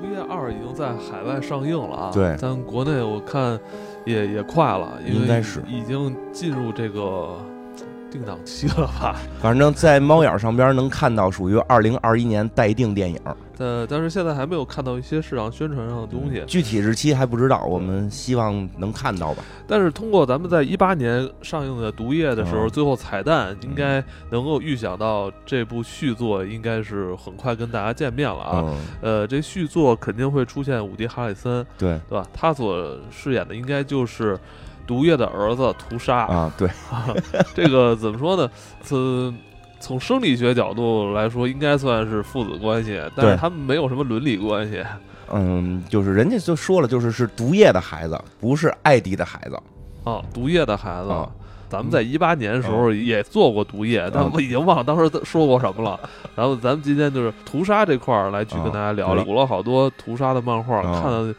毒液二》已经在海外上映了啊，对。但国内我看也也快了，因为应该是。已经进入这个定档期了吧？反正，在猫眼上边能看到属于二零二一年待定电影，呃，但是现在还没有看到一些市场宣传上的东西。具体日期还不知道，我们希望能看到吧。但是通过咱们在一八年上映的《毒液》的时候，嗯最后彩蛋应该能够预想到这部续作应该是很快跟大家见面了啊。嗯，呃，这续作肯定会出现伍迪·哈里森，对对吧？他所饰演的应该就是毒液的儿子屠杀。啊，对，这个怎么说呢？从从生理学角度来说，应该算是父子关系，但是他们没有什么伦理关系。嗯，就是人家就说了，就是是毒液的孩子，不是艾迪的孩子。哦，毒液的孩子。啊咱们在一八年的时候也做过毒液，但我已经忘了当时说过什么了。然后咱们今天就是屠杀这块儿来去跟大家聊聊，啊补了好多屠杀的漫画，啊看的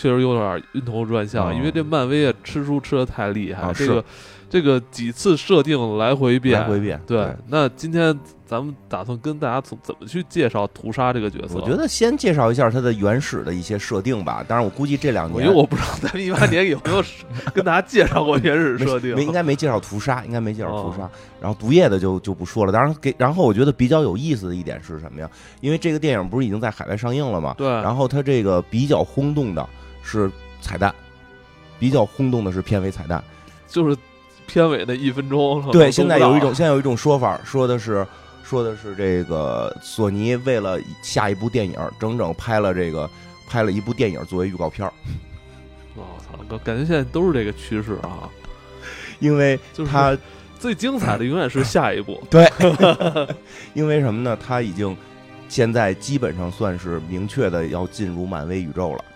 确实有点晕头转向，啊因为这漫威啊吃书吃的太厉害，啊这个这个几次设定来回变，来回变对，对那今天咱们打算跟大家怎怎么去介绍屠杀这个角色？我觉得先介绍一下它的原始的一些设定吧。当然，我估计这两年因为我不知道咱们一八年有没有跟大家介绍过原始设定没，应该没介绍屠杀，应该没介绍屠杀。哦然后毒液的就就不说了。当然给，然后我觉得比较有意思的一点是什么呀？因为这个电影不是已经在海外上映了吗？对，然后它这个比较轰动的是彩蛋，比较轰动的是片尾彩蛋。就是片尾的一分钟。对，现在有一种现在有一种说法，说的是说的是这个索尼为了下一部电影，整整拍了这个拍了一部电影作为预告片我操，感感觉现在都是这个趋势啊！因为 就是它最精彩的永远是下一步。对，因为什么呢？他已经现在基本上算是明确的要进入漫威宇宙了别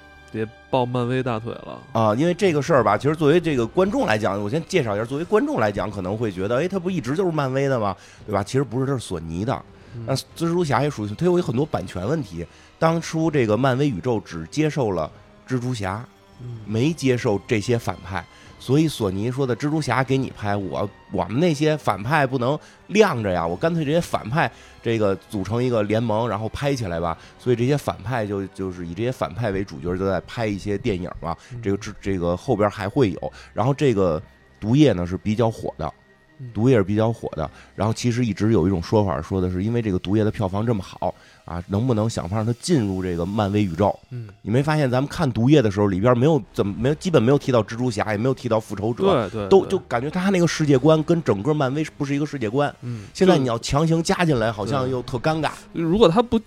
抱漫威大腿了。啊！因为这个事儿吧，其实作为这个观众来讲，我先介绍一下，作为观众来讲，可能会觉得，哎，他不一直就是漫威的吗？对吧？其实不是，这是索尼的。嗯那蜘蛛侠也属于它有很多版权问题。当初这个漫威宇宙只接受了蜘蛛侠，嗯没接受这些反派，所以索尼说的蜘蛛侠给你拍，我我们那些反派不能晾着呀，我干脆这些反派这个组成一个联盟，然后拍起来吧。所以这些反派就就是以这些反派为主角，就在拍一些电影嘛。嗯这个这这个后边还会有，然后这个毒液呢是比较火的嗯。毒液是比较火的，然后其实一直有一种说法，说的是因为这个毒液的票房这么好啊，能不能想法让他进入这个漫威宇宙？嗯，你没发现咱们看毒液的时候，里边没有怎么没有基本没有提到蜘蛛侠，也没有提到复仇者，对对，对都就感觉他那个世界观跟整个漫威不是一个世界观。嗯，现在你要强行加进来，好像又特尴尬。如果他不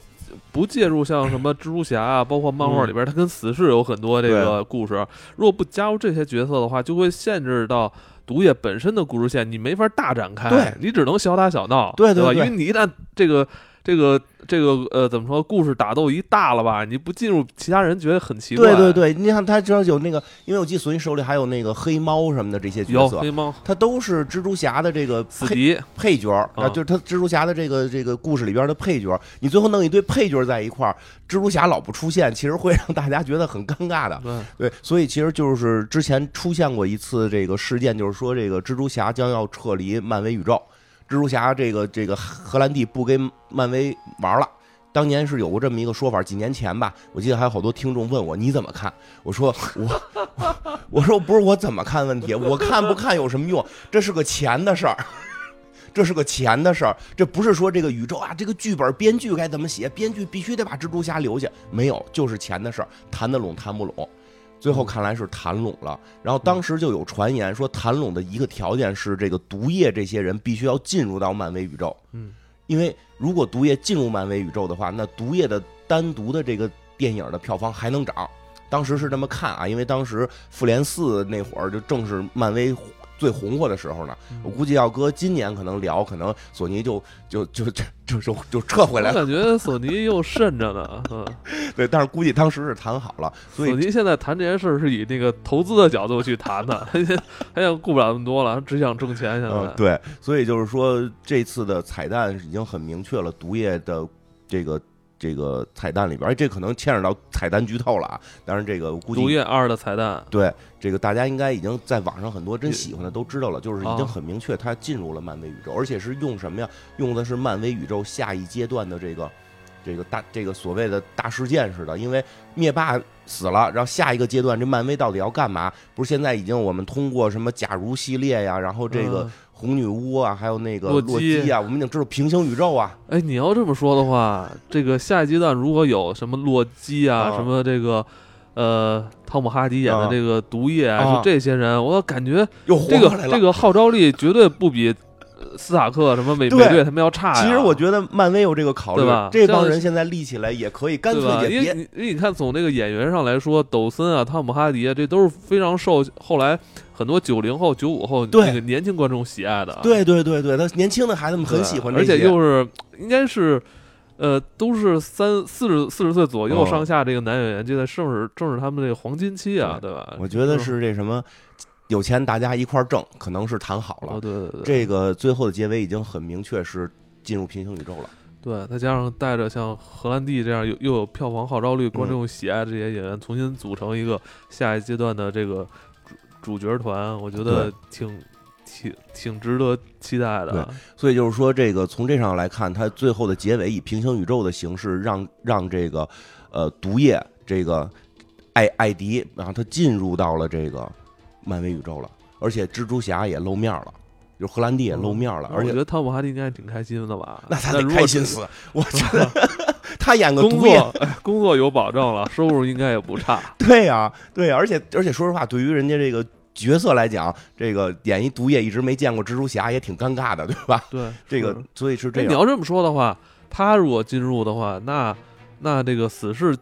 不介入像什么蜘蛛侠啊，包括漫画里边，他跟死侍有很多这个故事，如果不加入这些角色的话，就会限制到。毒液本身的故事线你没法大展开，对你只能小打小闹，吧？对对对因为你一旦这个这个这个呃怎么说，故事打斗一大了吧，你不进入，其他人觉得很奇怪。对对对，你看他知道有那个，因为我记得索尼手里还有那个黑猫什么的这些角色有黑，猫、他都是蜘蛛侠的这个配配角儿啊，啊就是他蜘蛛侠的这个这个故事里边的配角儿。你最后弄一堆配角在一块儿，蜘蛛侠老不出现，其实会让大家觉得很尴尬的。对，对，所以其实就是之前出现过一次这个事件，就是说这个蜘蛛侠将要撤离漫威宇宙，蜘蛛侠这个这个荷兰弟不跟漫威玩了。当年是有过这么一个说法，几年前吧，我记得还有好多听众问我你怎么看？我说我我 我说不是我怎么看问题，我看不看有什么用？这是个钱的事儿。这是个钱的事儿，这不是说这个宇宙啊，这个剧本编剧该怎么写，编剧必须得把蜘蛛侠留下，没有，就是钱的事儿，谈得拢谈不拢。最后看来是谈拢了，然后当时就有传言说，谈拢的一个条件是这个毒液这些人必须要进入到漫威宇宙，嗯，因为如果毒液进入漫威宇宙的话，那毒液的单独的这个电影的票房还能涨。当时是这么看啊，因为当时复联四那会儿就正是漫威最红火的时候呢。我估计要搁今年可能聊，可能索尼就就就就就就就撤回来了。我感觉索尼又慎着呢，嗯，对，但是估计当时是谈好了，所以索尼现在谈这件事儿是以那个投资的角度去谈的，他现他现在顾不了那么多了，他只想挣钱。现在，嗯，对，所以就是说这次的彩蛋已经很明确了，毒液的这个这个彩蛋里边，哎，这可能牵扯到彩蛋剧透了啊。当然，这个我估计毒液二的彩蛋，对这个大家应该已经在网上很多真喜欢的都知道了，就是已经啊很明确，它进入了漫威宇宙，而且是用什么呀？用的是漫威宇宙下一阶段的这个这个大这个所谓的大事件似的，因为灭霸死了，然后下一个阶段这漫威到底要干嘛？不是现在已经我们通过什么假如系列呀，然后这个嗯红女巫啊，还有那个洛洛基基啊，我们已经知道平行宇宙啊，哎，你要这么说的话，这个下一阶段如果有什么洛基啊，啊。什么这个呃汤姆哈迪演的啊。这个毒液啊就这些人，我感觉这个。这个号召力绝对不比呃斯塔克什么美美队他们要差呀。其实我觉得漫威有这个考虑吧，这帮人现在立起来也可以，干脆也别因为你看，从这个演员上来说，抖森啊、汤姆哈迪啊，这都是非常受后来很多九零后、九五后对那个年轻观众喜爱的。对对对对，他年轻的孩子们很喜欢这而且些又是应该是。呃，都是三四十四十岁左右哦上下这个男演员，就在正是正是他们这个黄金期啊，对吧？我觉得是这什么，有钱大家一块儿挣，可能是谈好哦，了。对对对，这个最后的结尾已经很明确是进入平行宇宙了。对，再加上带着像荷兰弟这样又又有票房号召力、观众喜爱的这些演员，重新组成一个下一阶段的这个主主角团，我觉得挺挺挺值得期待的。所以就是说，这个从这上来看，它最后的结尾以平行宇宙的形式让让这个呃毒液这个艾艾迪，然后他进入到了这个漫威宇宙了，而且蜘蛛侠也露面了，就是荷兰弟也露面了，而且我觉得汤姆哈迪应该挺开心的吧？那他得开心死，我觉得他演个工毒液作哎 工作有保证了，收入应该也不差。对呀、对呀、而且而且说实话，对于人家这个角色来讲，这个演一毒液一直没见过蜘蛛侠也挺尴尬的，对吧？对，这个所以是这样，哎你要这么说的话，他如果进入的话，那那这个死侍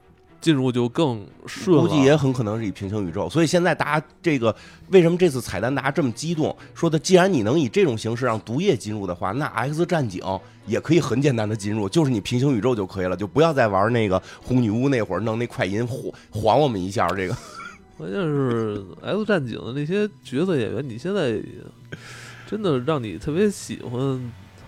进入就更顺了。估计也很可能是以平行宇宙。所以现在大家这个为什么这次彩蛋大家这么激动？说的既然你能以这种形式让毒液进入的话，那 X 战警也可以很简单的进入，就是你平行宇宙就可以了，就不要再玩那个红女巫那会儿弄那快银晃晃我们一下这个。关键是 X 战警的那些角色演员，你现在真的让你特别喜欢，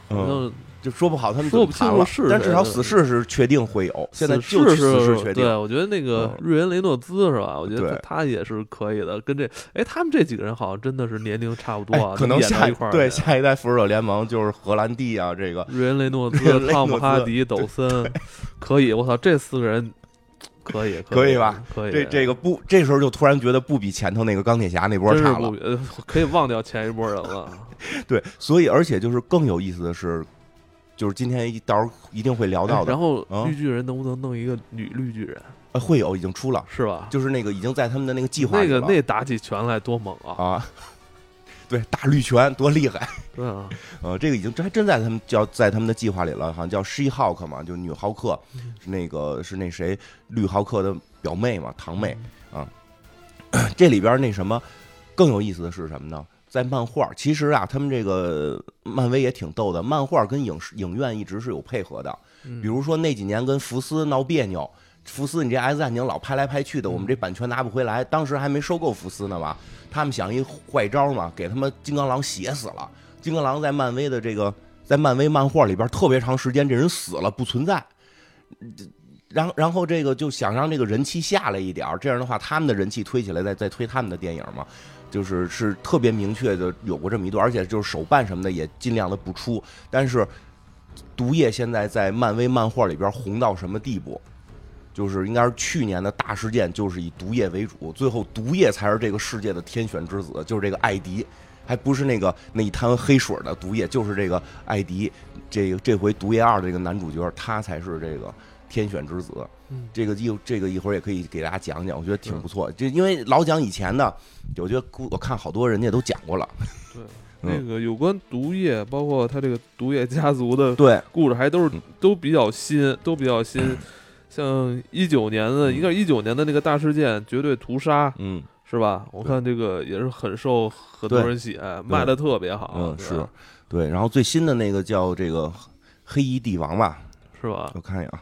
好嗯，像就说不好他们说不了清楚是，但至少死侍是确定会有，现在死就侍死侍确定。对，我觉得那个嗯瑞恩雷诺兹是吧？我觉得对他也是可以的。跟这，哎，他们这几个人好像真的是年龄差不多啊，哎，可能下一块儿对下一代复仇者联盟就是荷兰弟啊，这个瑞恩雷诺兹汤姆哈迪、抖森，可以，我操，这四个人可以，可以吧？可以，这这个不，这时候就突然觉得不比前头那个钢铁侠那波差了。呃可以忘掉前一波人了。对，所以而且就是更有意思的是，就是今天一到时候一定会聊到的，哎然后啊绿巨人能不能弄一个女绿巨人，呃会有已经出了，是吧？就是那个已经在他们的那个计划那个那打起拳来多猛啊！啊。对，打绿拳多厉害！对啊，呃，这个已经这还真在他们叫在他们的计划里了，好像叫 She Hulk 嘛，就女浩克，嗯是那个是那谁绿浩克的表妹嘛，堂妹啊。这里边那什么更有意思的是什么呢？在漫画，其实啊，他们这个漫威也挺逗的，漫画跟影视影院一直是有配合的。嗯比如说那几年跟福斯闹别扭，福斯你这 X 战警老拍来拍去的，我们这版权拿不回来，当时还没收购福斯呢嘛，他们想一坏招嘛，给他们金刚狼写死了。金刚狼在漫威的这个在漫威漫画里边特别长时间，这人死了不存在。然后，然后这个就想让这个人气下来一点儿，这样的话，他们的人气推起来，再再推他们的电影嘛，就是是特别明确的有过这么一段，而且就是手办什么的也尽量的不出。但是，毒液现在在漫威漫画里边红到什么地步？就是应该是去年的大事件，就是以毒液为主，最后毒液才是这个世界的天选之子，就是这个艾迪，还不是那个那一滩黑水的毒液，就是这个艾迪，这这回毒液二的这个男主角，他才是这个天选之子。嗯这个一这个一会儿也可以给大家讲讲，我觉得挺不错。就因为老讲以前的，我觉得我看好多人家都讲过了。对，嗯那个有关毒液，包括他这个毒液家族的对，故事，还都是嗯都比较新，都比较新。像一九年的，应该是一九年的那个大事件，绝对屠杀嗯是吧？我看这个也是很受很多人喜爱，卖的特别好。嗯是，对。然后最新的那个叫这个黑衣帝王吧，是吧？我看一眼啊，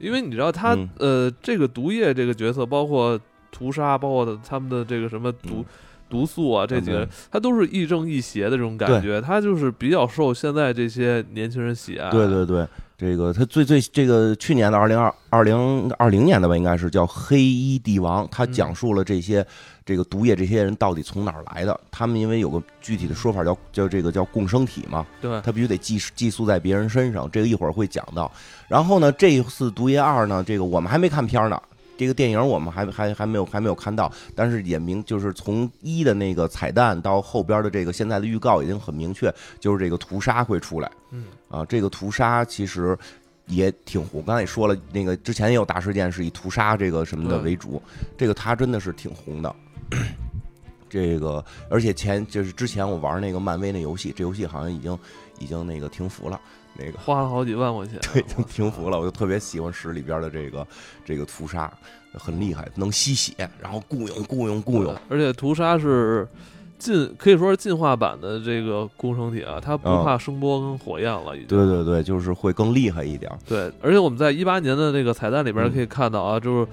因为你知道他、嗯。呃，这个毒液这个角色，包括屠杀，包括他们的这个什么毒、嗯。毒素啊这几个嗯，他都是亦正亦邪的这种感觉，他就是比较受现在这些年轻人喜爱。对对对，这个他最最这个去年的二零二二零二零年的吧，应该是叫《黑衣帝王》，他嗯。讲述了这些这个毒液这些人到底从哪儿来的。他们因为有个具体的说法叫叫这个叫共生体嘛，对，他必须得寄寄宿在别人身上，这个一会儿会讲到。然后呢，这一次《毒液二》呢，这个我们还没看片儿呢。这个电影我们还还还没有还没有看到，但是也明就是从一的那个彩蛋到后边的这个现在的预告已经很明确，就是这个屠杀会出来。嗯啊，这个屠杀其实也挺红。刚才也说了，那个之前也有大事件是以屠杀这个什么的为主，这个他真的是挺红的。这个，而且前就是之前我玩那个漫威那游戏，这游戏好像已经已经那个停服了，那个花了好几万块钱。对，已经停服了。我就特别喜欢十里边的这个这个屠杀，很厉害，能吸血，然后雇佣雇佣雇佣，而且屠杀是进可以说是进化版的这个共生体啊，它不嗯怕声波跟火焰了，已经。对对对，就是会更厉害一点。对，而且我们在一八年的那个彩蛋里边嗯可以看到啊，就是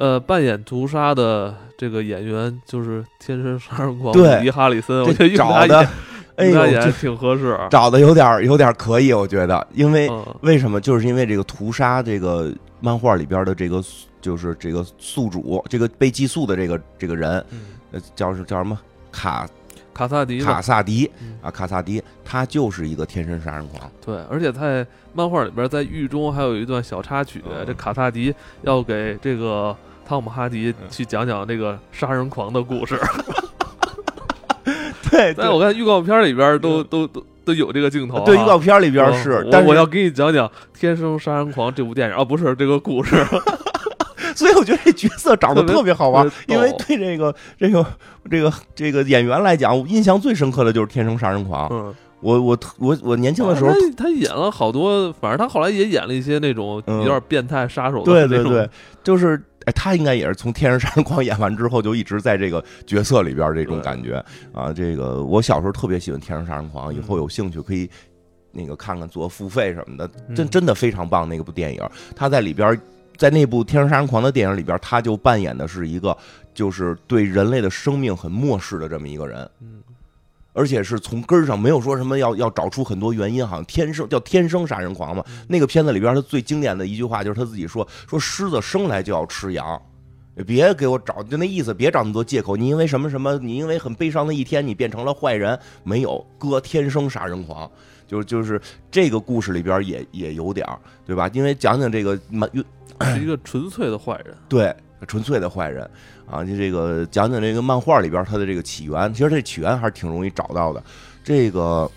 呃扮演屠杀的这个演员就是天生杀人狂对。迪哈里森，我觉得找的演，哎用他 呦，这演挺合适。找的有点有点可以，我觉得，因为嗯，为什么？就是因为这个屠杀这个漫画里边的这个就是这个宿主，这个被寄宿的这个这个人，嗯。呃，叫是叫什么？卡卡萨迪卡，萨迪嗯。啊，卡萨迪，他就是一个天生杀人狂。对，而且在漫画里边，在狱中还有一段小插曲，嗯。这卡萨迪要给这个汤姆哈迪嗯去讲讲这个杀人狂的故事。对但我看预告片里边都都都都有这个镜头啊。对预告片里边我是，但是我我要给你讲讲《天生杀人狂》这部电影啊，不是这个故事。所以我觉得这角色长得特别好玩 因为对这个这个这个这个演员来讲，我印象最深刻的就是《天生杀人狂》。嗯，我我我我年轻的时候他他演了好多，反正他后来也演了一些那种嗯有点变态杀手的对那种。对对，就是哎，他应该也是从《天生杀人狂》演完之后，就一直在这个角色里边这种感觉啊。这个我小时候特别喜欢《天生杀人狂》，以嗯后有兴趣可以那个看看做付费什么的，真嗯真的非常棒那个部电影。他在里边，在那部《天生杀人狂》的电影里边，他就扮演的是一个就是对人类的生命很漠视的这么一个人。嗯，而且是从根儿上没有说什么要要找出很多原因，好像天生叫天生杀人狂嘛。那个片子里边他最经典的一句话就是他自己说说狮子生来就要吃羊，别给我找就那意思，别找那么多借口。你因为什么什么，你因为很悲伤的一天，你变成了坏人，没有哥天生杀人狂。就就是这个故事里边也也有点儿，对吧？因为讲讲这个满是一个纯粹的坏人。对，纯粹的坏人啊！就这个讲讲这个漫画里边它的这个起源，其实这起源还是挺容易找到的。这个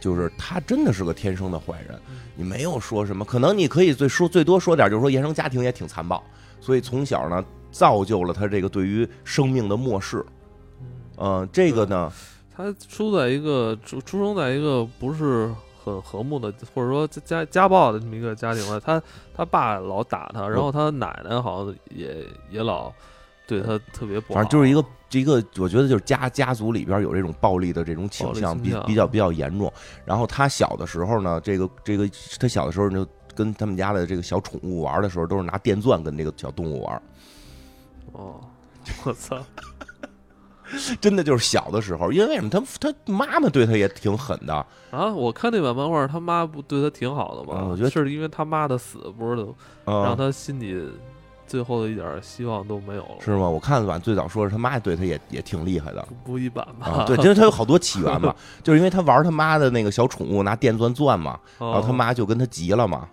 就是他真的是个天生的坏人，你没有说什么，可能你可以最说最多说点，就是说原生家庭也挺残暴，所以从小呢造就了他这个对于生命的漠视。嗯、这个呢，他出在一个出出生在一个不是很和睦的，或者说家家家暴的这么一个家庭了。他他爸老打他，然后他奶奶好像也也老对他特别不好。反正就是一个一个，我觉得就是家家族里边有这种暴力的这种倾向，比比较比较严重。然后他小的时候呢，这个这个他小的时候就跟他们家的这个小宠物玩的时候，都是拿电钻跟这个小动物玩，哦，我操，真的就是小的时候，因为为什么他他妈妈对他也挺狠的，啊！我看那版漫画，他妈不对他挺好的吗？嗯我觉得是因为他妈的死，不是嗯、让他心里最后的一点希望都没有了，是吗？我看晚最早说是他妈对他也也挺厉害的。不不一般吧？啊，对，因为他有好多起源嘛，就是因为他玩他妈的那个小宠物拿电钻钻嘛，哦，然后他妈就跟他急了嘛，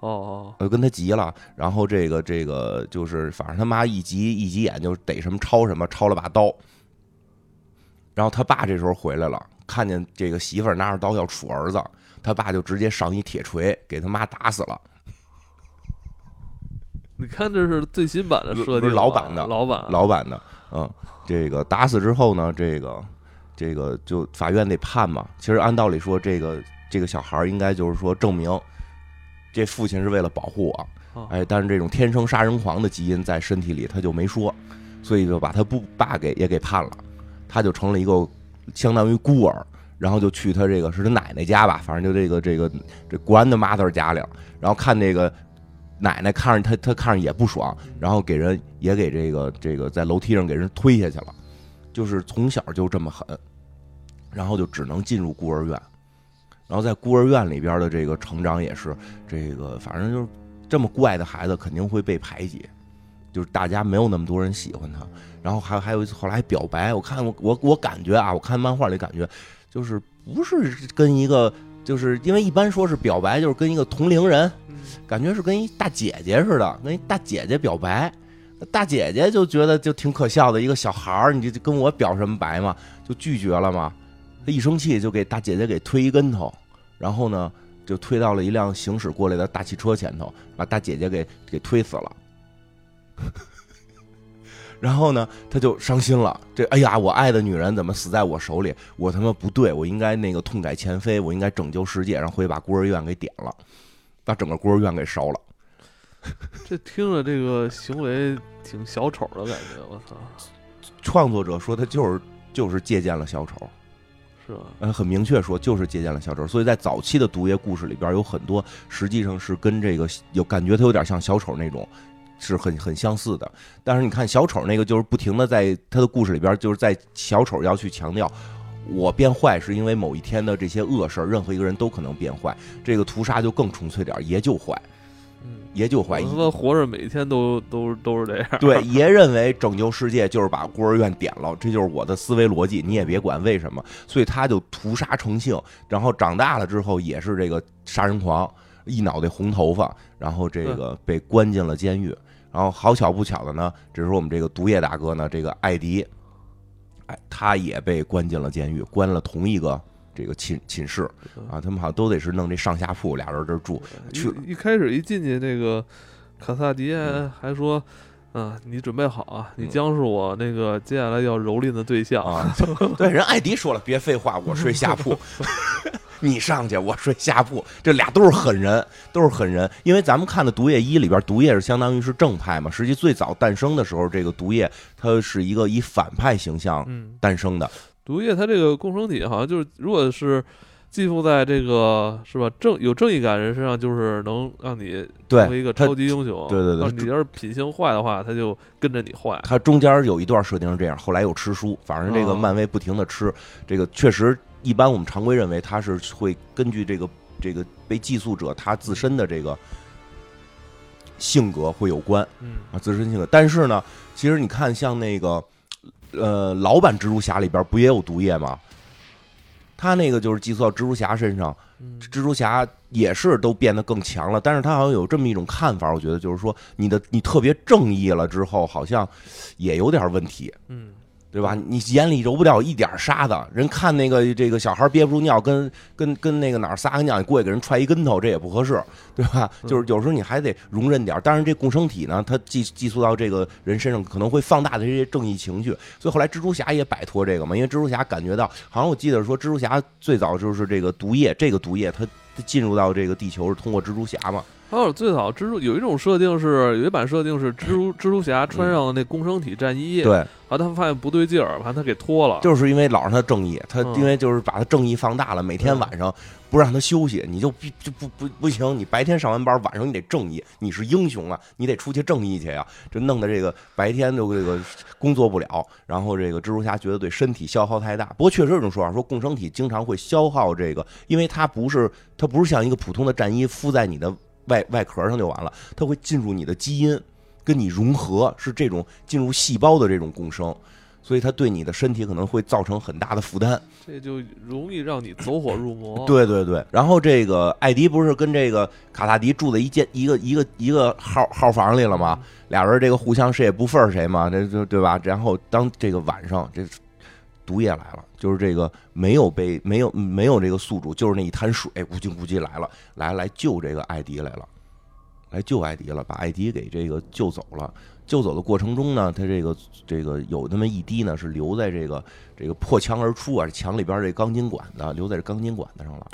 哦哦，就跟他急了，然后这个这个就是，反正他妈一急一急眼就逮什么抄什么，抄了把刀。然后他爸这时候回来了，看见这个媳妇儿拿着刀要杵儿子，他爸就直接上一铁锤给他妈打死了。你看这是最新版的设不定吧，是老版的老版老版的，嗯，这个打死之后呢，这个这个就法院得判嘛。其实按道理说，这个这个小孩儿应该就是说证明这父亲是为了保护我，哦哎，但是这种天生杀人狂的基因在身体里，他就没说，所以就把他不爸给也给判了，他就成了一个相当于孤儿，然后就去他这个是他奶奶家吧，反正就这个这个这 grandmother 家里，然后看这个奶奶看着他，他看着也不爽，然后给人也给这个这个在楼梯上给人推下去了，就是从小就这么狠，然后就只能进入孤儿院，然后在孤儿院里边的这个成长也是这个，反正就是这么怪的孩子肯定会被排挤，就是大家没有那么多人喜欢他。然后还还有一次后来还表白，我看我我我感觉啊，我看漫画里感觉就是不是跟一个，就是因为一般说是表白就是跟一个同龄人，感觉是跟一大姐姐似的，跟一大姐姐表白。大姐姐就觉得就挺可笑的，一个小孩儿，你就跟我表什么白嘛，就拒绝了嘛。他一生气就给大姐姐给推一跟头，然后呢就推到了一辆行驶过来的大汽车前头，把大姐姐给给推死了。然后呢，他就伤心了。这哎呀，我爱的女人怎么死在我手里？我他妈不对，我应该那个痛改前非，我应该拯救世界，然后回去把孤儿院给点了，把整个孤儿院给烧了。这听着这个行为挺小丑的感觉，我操！创作者说他就是就是借鉴了小丑，是吧？嗯，很明确说就是借鉴了小丑，所以在早期的毒液故事里边有很多实际上是跟这个有感觉，他有点像小丑那种。是很很相似的，但是你看小丑那个，就是不停的在他的故事里边，就是在小丑要去强调，我变坏是因为某一天的这些恶事任何一个人都可能变坏。这个屠杀就更纯粹点爷就坏，爷就坏。他妈活着每天都都都是这样。对，爷认为拯救世界就是把孤儿院点了，这就是我的思维逻辑，你也别管为什么，所以他就屠杀成性，然后长大了之后也是这个杀人狂，一脑袋红头发，然后这个被关进了监狱。然后好巧不巧的呢，只是我们这个毒液大哥呢，这个艾迪，哎，他也被关进了监狱，关了同一个这个寝寝室啊，他们好像都得是弄这上下铺，俩人这住。去一开始一进去，那个卡萨迪还说：“啊，你准备好啊，你将是我那个接下来要蹂躏的对象啊。”对，人艾迪说了，别废话，我睡下铺。你上去，我睡下铺，这俩都是狠人，都是狠人。因为咱们看的《毒液一》里边，毒液是相当于是正派嘛。实际最早诞生的时候，这个毒液它是一个以反派形象诞生的。毒液它这个共生体好像就是，如果是寄附在这个是吧正有正义感人身上，就是能让你成为一个超级英雄。对对对，你要是品性坏的话，他就跟着你坏。他中间有一段设定是这样，后来又吃书，反正这个漫威不停的吃，这个确实。一般我们常规认为它是会根据这个这个被寄宿者他自身的这个性格会有关，嗯啊自身性格。但是呢，其实你看像那个呃老版蜘蛛侠里边不也有毒液吗？他那个就是寄宿到蜘蛛侠身上，蜘蛛侠也是都变得更强了。但是他好像有这么一种看法，我觉得就是说你的你特别正义了之后，好像也有点问题，嗯。对吧？你眼里揉不掉一点沙子，人看那个这个小孩憋不住尿，跟跟跟那个哪儿撒个尿，你过去给人踹一跟头，这也不合适，对吧？就是有时候你还得容忍点。当然，这共生体呢，它寄寄宿到这个人身上，可能会放大的这些正义情绪。所以后来蜘蛛侠也摆脱这个嘛，因为蜘蛛侠感觉到，好像我记得说，蜘蛛侠最早就是这个毒液，这个毒液它进入到这个地球是通过蜘蛛侠嘛。还有最早蜘蛛有一种设定是有一版设定是蜘蛛蜘蛛侠穿上那共生体战衣，对，然后他们发现不对劲儿，把他给脱了，就是因为老让他正义，他因为就是把他正义放大了，每天晚上不让他休息，你就必就不不不行，你白天上完班，晚上你得正义，你是英雄啊，你得出去正义去呀，就弄得这个白天就这个工作不了，然后这个蜘蛛侠觉得对身体消耗太大，不过确实有种说法说共生体经常会消耗这个，因为它不是它不是像一个普通的战衣敷在你的。外外壳上就完了，它会进入你的基因，跟你融合，是这种进入细胞的这种共生，所以它对你的身体可能会造成很大的负担，这就容易让你走火入魔。对对对，然后这个艾迪不是跟这个卡萨迪住在一间一个一个一个号号房里了吗？俩人这个互相谁也不忿谁嘛，这就对吧？然后当这个晚上这。毒液来了，就是这个没有被没有没有这个宿主，就是那一滩水，咕叽咕叽来了，来来救这个艾迪来了，来救艾迪了，把艾迪给这个救走了。救走的过程中呢，他这个这个有那么一滴呢，是留在这个这个破墙而出啊，墙里边这钢筋管子留在这钢筋管子上了。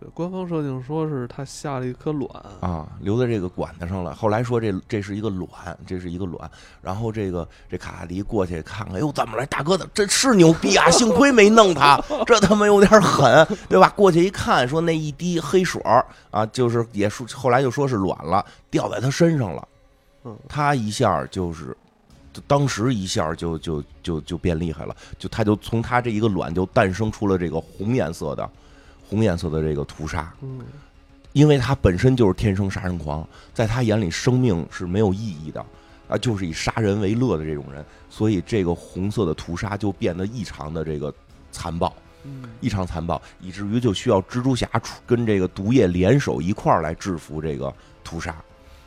对，官方设定说是他下了一颗卵啊，留在这个管子上了。后来说这这是一个卵，这是一个卵。然后这个这卡卡迪过去看看，哟，怎么了？大哥的这是牛逼啊！幸亏没弄他，这他妈有点狠，对吧？过去一看，说那一滴黑水啊，就是也说后来就说是卵了，掉在他身上了。嗯，他一下就是就当时一下就就就就变厉害了，就他就从他这一个卵就诞生出了这个红颜色的红颜色的这个屠杀，嗯，因为他本身就是天生杀人狂，在他眼里生命是没有意义的啊，就是以杀人为乐的这种人，所以这个红色的屠杀就变得异常的这个残暴。嗯，异常残暴，以至于就需要蜘蛛侠出跟这个毒液联手一块儿来制服这个屠杀。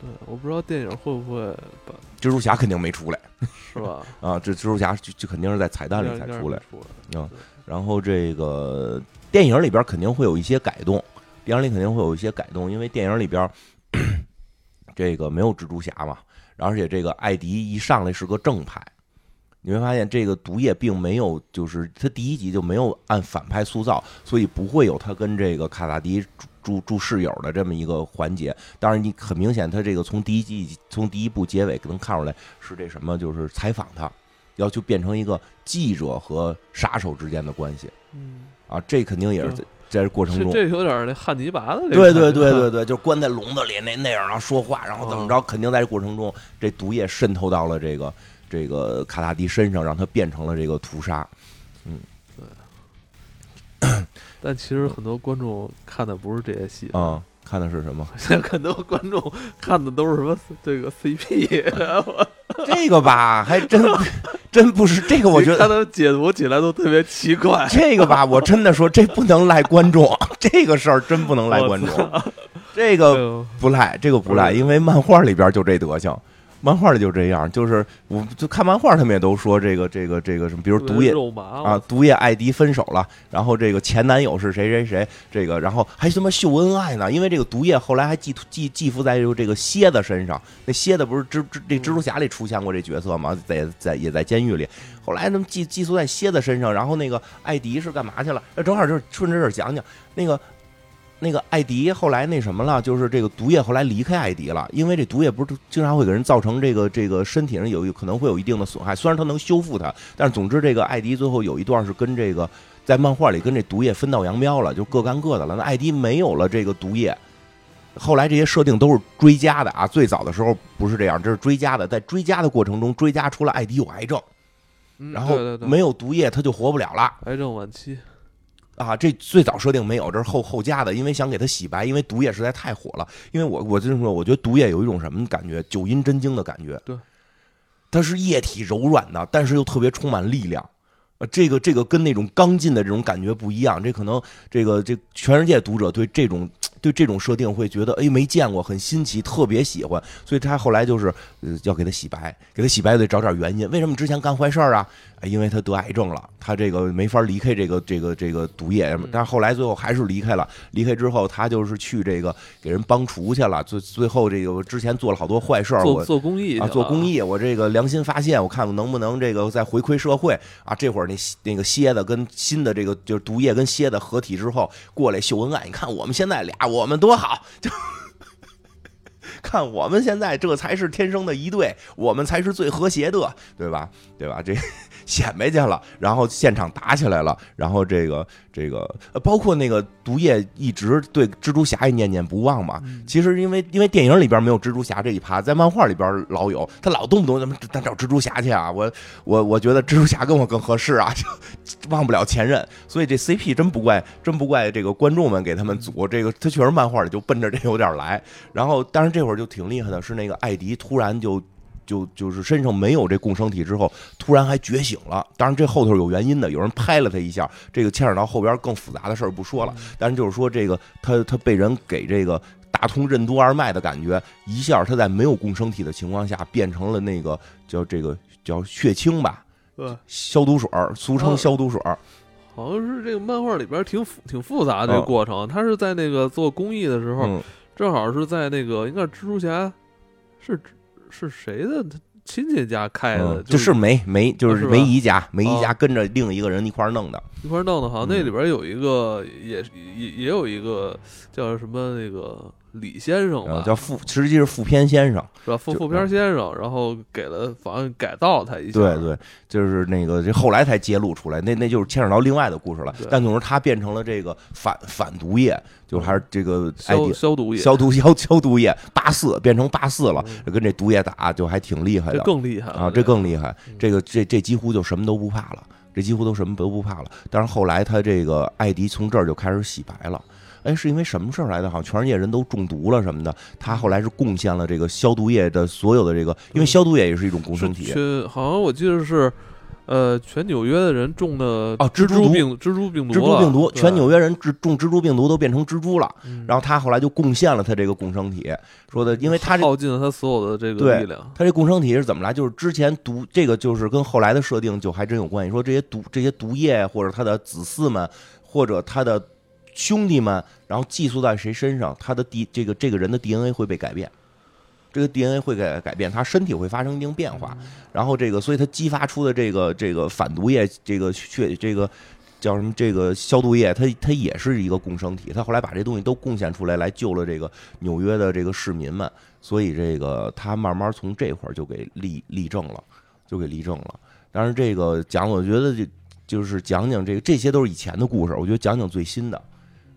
对，我不知道电影会不会把蜘蛛侠肯定没出来 是吧？啊，这蜘蛛侠就就肯定是在彩蛋里才出来。出嗯，然后这个电影里边肯定会有一些改动，电影里肯定会有一些改动，因为电影里边 这个没有蜘蛛侠嘛，而且这个艾迪一上来是个正派。你会发现，这个毒液并没有，就是他第一集就没有按反派塑造，所以不会有他跟这个卡萨迪住住室友的这么一个环节。当然，你很明显，他这个从第一季从第一部结尾能看出来是这什么，就是采访他，要求变成一个记者和杀手之间的关系。嗯，啊，这肯定也是在在过程中，这有点那汉尼拔的。对对对对对，就关在笼子里那那样然后说话，然后怎么着，肯定在这过程中，这毒液渗透到了这个。这个卡塔迪身上，让他变成了这个屠杀，嗯，对。但其实很多观众看的不是这些戏啊，看的是什么？现在很多观众看的都是什么？这个 CP，这个吧，还真 真不是这个。我觉得他的解读起来都特别奇怪。这个吧，我真的说，这不能赖观众，这个事儿真不能赖观众。这个不赖，这个不赖，因为漫画里边就这德行。漫画里就这样，就是我就看漫画，他们也都说这个这个这个什么，比如毒液啊，毒液艾迪分手了，然后这个前男友是谁谁谁，这个然后还他妈秀恩爱呢，因为这个毒液后来还寄寄寄附在这个蝎子身上，那蝎子不是蜘蜘这蜘蛛侠里出现过这角色吗？在在也在监狱里，后来他们寄寄宿在蝎子身上，然后那个艾迪是干嘛去了？那正好就是顺着这讲讲那个。那个艾迪后来那什么了，就是这个毒液后来离开艾迪了，因为这毒液不是经常会给人造成这个这个身体上有可能会有一定的损害，虽然它能修复它，但是总之这个艾迪最后有一段是跟这个在漫画里跟这毒液分道扬镳了，就各干各的了。那艾迪没有了这个毒液，后来这些设定都是追加的啊，最早的时候不是这样，这是追加的，在追加的过程中追加出了艾迪有癌症，然后没有毒液他就活不了了，癌症晚期。啊，这最早设定没有，这是后后加的，因为想给他洗白，因为毒液实在太火了。因为我我这么说，我觉得毒液有一种什么感觉，九阴真经的感觉。对，它是液体柔软的，但是又特别充满力量。呃，这个这个跟那种刚劲的这种感觉不一样。这可能这个这全世界读者对这种。对这种设定会觉得哎没见过很新奇特别喜欢，所以他后来就是呃要给他洗白，给他洗白得找点原因，为什么之前干坏事啊？哎，因为他得癌症了，他这个没法离开这个这个这个毒液，但是后来最后还是离开了。离开之后，他就是去这个给人帮厨去了。最最后这个之前做了好多坏事儿，做做公益啊，做公益。我这个良心发现，我看我能不能这个再回馈社会啊？这会儿那那个蝎子跟新的这个就是毒液跟蝎子合体之后过来秀恩爱，你看我们现在俩。我我们多好，就 看我们现在这才是天生的一对，我们才是最和谐的，对吧？对吧？这。显摆去了，然后现场打起来了，然后这个这个呃，包括那个毒液一直对蜘蛛侠也念念不忘嘛。其实因为因为电影里边没有蜘蛛侠这一趴，在漫画里边老有，他老动不动怎么咱找蜘蛛侠去啊？我我我觉得蜘蛛侠跟我更合适啊，就忘不了前任，所以这 CP 真不怪真不怪这个观众们给他们组这个，他确实漫画里就奔着这有点来。然后，但是这会儿就挺厉害的，是那个艾迪突然就。就就是身上没有这共生体之后，突然还觉醒了。当然这后头有原因的，有人拍了他一下，这个牵扯到后边更复杂的事儿不说了。但是就是说这个他他被人给这个打通任督二脉的感觉，一下他在没有共生体的情况下变成了那个叫这个叫血清吧，消毒水儿，俗称消毒水儿。好像是这个漫画里边挺复挺复杂的过程。他是在那个做公益的时候，正好是在那个应该是蜘蛛侠是。是谁的亲戚家开的？就是梅梅，就是梅姨家，梅姨家跟着另一个人一块弄的，一块弄的。好像那里边有一个，也也也有一个叫什么那个李先生吧，叫副，实际是副片先生，是吧？副副片先生，然后给了反正改造他一下，对对，就是那个这后来才揭露出来，那那就是牵扯到另外的故事了。但总之他变成了这个反反毒液，就还是这个消消毒液，消毒消消毒液八四变成八四了，跟这毒液打就还挺厉害的，更厉害啊，这更厉害，这个这这几乎就什么都不怕了。这几乎都什么都不怕了，但是后来他这个艾迪从这儿就开始洗白了，哎，是因为什么事儿来的？好像全世界人都中毒了什么的，他后来是贡献了这个消毒液的所有的这个，因为消毒液也是一种共生体。好像我记得是。呃，全纽约的人中的哦，蜘蛛病蜘蛛病毒，蜘蛛病毒，全纽约人中中蜘蛛病毒都变成蜘蛛了。然后他后来就贡献了他这个共生体，说的，因为他耗尽了他所有的这个力量。他这共生体是怎么来？就是之前毒这个就是跟后来的设定就还真有关系。说这些毒这些毒液或者他的子嗣们或者他的兄弟们，然后寄宿在谁身上，他的 D 这个这个人的 DNA 会被改变。这个 DNA 会改改变，他身体会发生一定变化，然后这个，所以他激发出的这个这个反毒液，这个血这个叫什么？这个消毒液，它它也是一个共生体。他后来把这东西都贡献出来，来救了这个纽约的这个市民们。所以这个他慢慢从这块儿就给立立正了，就给立正了。但是这个讲，我觉得就就是讲讲这个，这些都是以前的故事。我觉得讲讲最新的，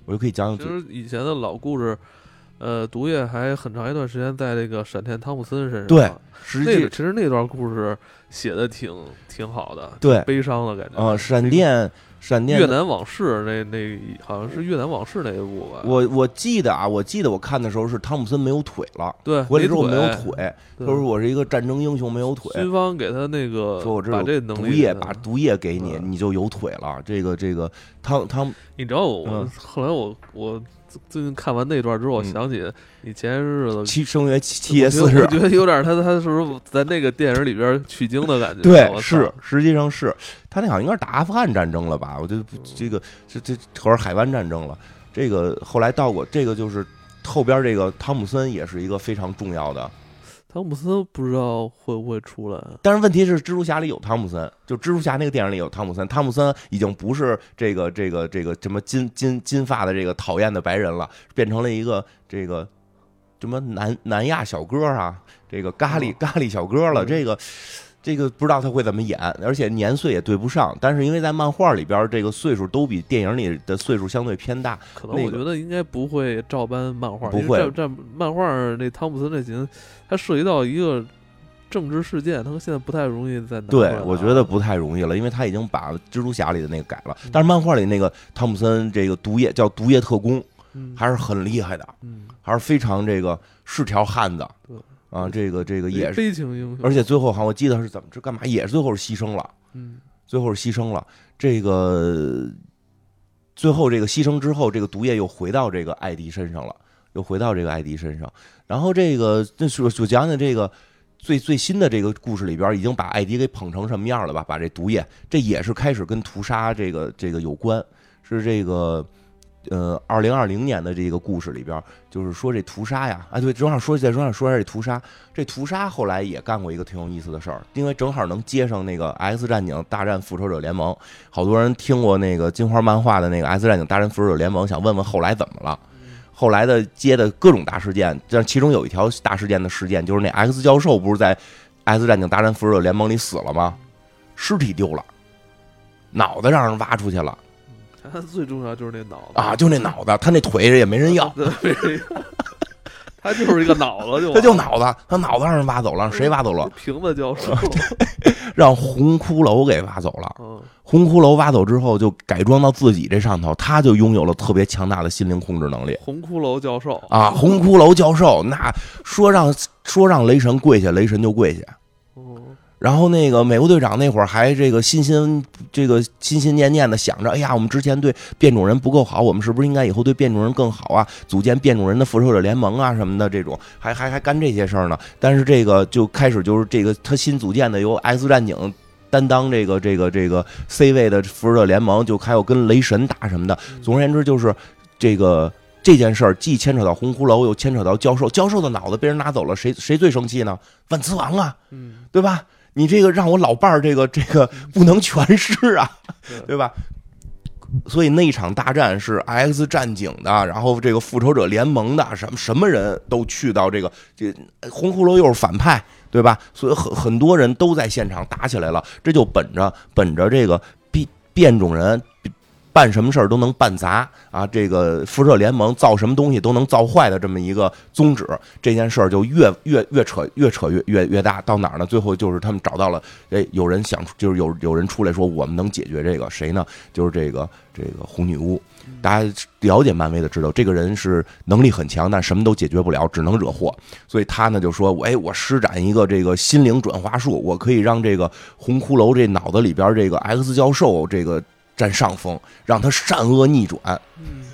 我就可以讲讲。其实以前的老故事。呃，毒液还很长一段时间在这个闪电汤姆森身上。对，那个其实那段故事写的挺挺好的，对，悲伤的感觉。啊，闪电。闪电越南往事那那好像是越南往事那一部吧？我我记得啊，我记得我看的时候是汤姆森没有腿了，对，回来之后没有腿，他说我是一个战争英雄，没有腿。军方给他那个说，我把这毒液把毒液给你，你就有腿了。这个这个汤汤，你知道我后来我我最近看完那段之后，我想起你前些日子七生月七夜四世，我觉得有点他他是不是在那个电影里边取经的感觉？对，是实际上是。他那好像应该是打阿富汗战争了吧？我觉得这个这这或者海湾战争了。这个后来到过这个就是后边这个汤姆森也是一个非常重要的。汤姆森不知道会不会出来？但是问题是，蜘蛛侠里有汤姆森，就蜘蛛侠那个电影里有汤姆森。汤姆森已经不是这个这个这个什么金金金发的这个讨厌的白人了，变成了一个这个什么南南亚小哥啊，这个咖喱咖喱小哥了。这个。这个不知道他会怎么演，而且年岁也对不上。但是因为在漫画里边，这个岁数都比电影里的岁数相对偏大。可能我觉得应该不会照搬漫画，不会。这漫画那汤普森那型，它涉及到一个政治事件，他现在不太容易在。对，我觉得不太容易了，因为他已经把蜘蛛侠里的那个改了。但是漫画里那个汤普森这个毒液叫毒液特工，还是很厉害的，还是非常这个是条汉子。对。啊，这个这个也是悲情英雄，而且最后好像我记得是怎么这干嘛也是最后是牺牲了，嗯，最后是牺牲了。这个最后这个牺牲之后，这个毒液又回到这个艾迪身上了，又回到这个艾迪身上。然后这个那就就讲讲这个最最新的这个故事里边，已经把艾迪给捧成什么样了吧？把这毒液，这也是开始跟屠杀这个这个有关，是这个。呃，二零二零年的这个故事里边，就是说这屠杀呀，啊，对，正好说再正好说一下这屠杀。这屠杀后来也干过一个挺有意思的事儿，因为正好能接上那个《X 战警：大战复仇者联盟》，好多人听过那个金花漫画的那个《X 战警：大战复仇者联盟》，想问问后来怎么了？后来的接的各种大事件，但其中有一条大事件的事件，就是那 X 教授不是在《X 战警：大战复仇者联盟》里死了吗？尸体丢了，脑袋让人挖出去了。他最重要就是那脑子啊，就那脑子，他那腿也没人要，他就是一个脑子，就他就脑子，他脑子让人挖走了，谁挖走了？瓶子教授 让红骷髅给挖走了。红骷髅挖走之后，就改装到自己这上头，他就拥有了特别强大的心灵控制能力。红骷髅教授啊，红骷髅教授，那说让说让雷神跪下，雷神就跪下。然后那个美国队长那会儿还这个心心这个心心念念的想着，哎呀，我们之前对变种人不够好，我们是不是应该以后对变种人更好啊？组建变种人的复仇者联盟啊什么的，这种还还 还干这些事儿呢。但是这个就开始就是这个他新组建的由 X 战警担当这个这个这个 C 位的复仇者联盟，就还有跟雷神打什么的。总而言之，就是这个这件事儿既牵扯到红骷髅，又牵扯到教授。教授的脑子被人拿走了，谁谁最生气呢？万磁王啊，嗯，对吧？你这个让我老伴儿这个这个不能全失啊，对吧？所以那一场大战是 X 战警的，然后这个复仇者联盟的，什么什么人都去到这个这红骷髅又是反派，对吧？所以很很多人都在现场打起来了，这就本着本着这个变变种人。办什么事儿都能办砸啊！这个辐射联盟造什么东西都能造坏的这么一个宗旨，这件事儿就越越越扯越扯越越越大。到哪儿呢？最后就是他们找到了，哎，有人想，就是有有人出来说我们能解决这个，谁呢？就是这个这个红女巫。大家了解漫威的知道，这个人是能力很强，但什么都解决不了，只能惹祸。所以他呢就说，哎，我施展一个这个心灵转化术，我可以让这个红骷髅这脑子里边这个 X 教授这个。占上风，让他善恶逆转。嗯，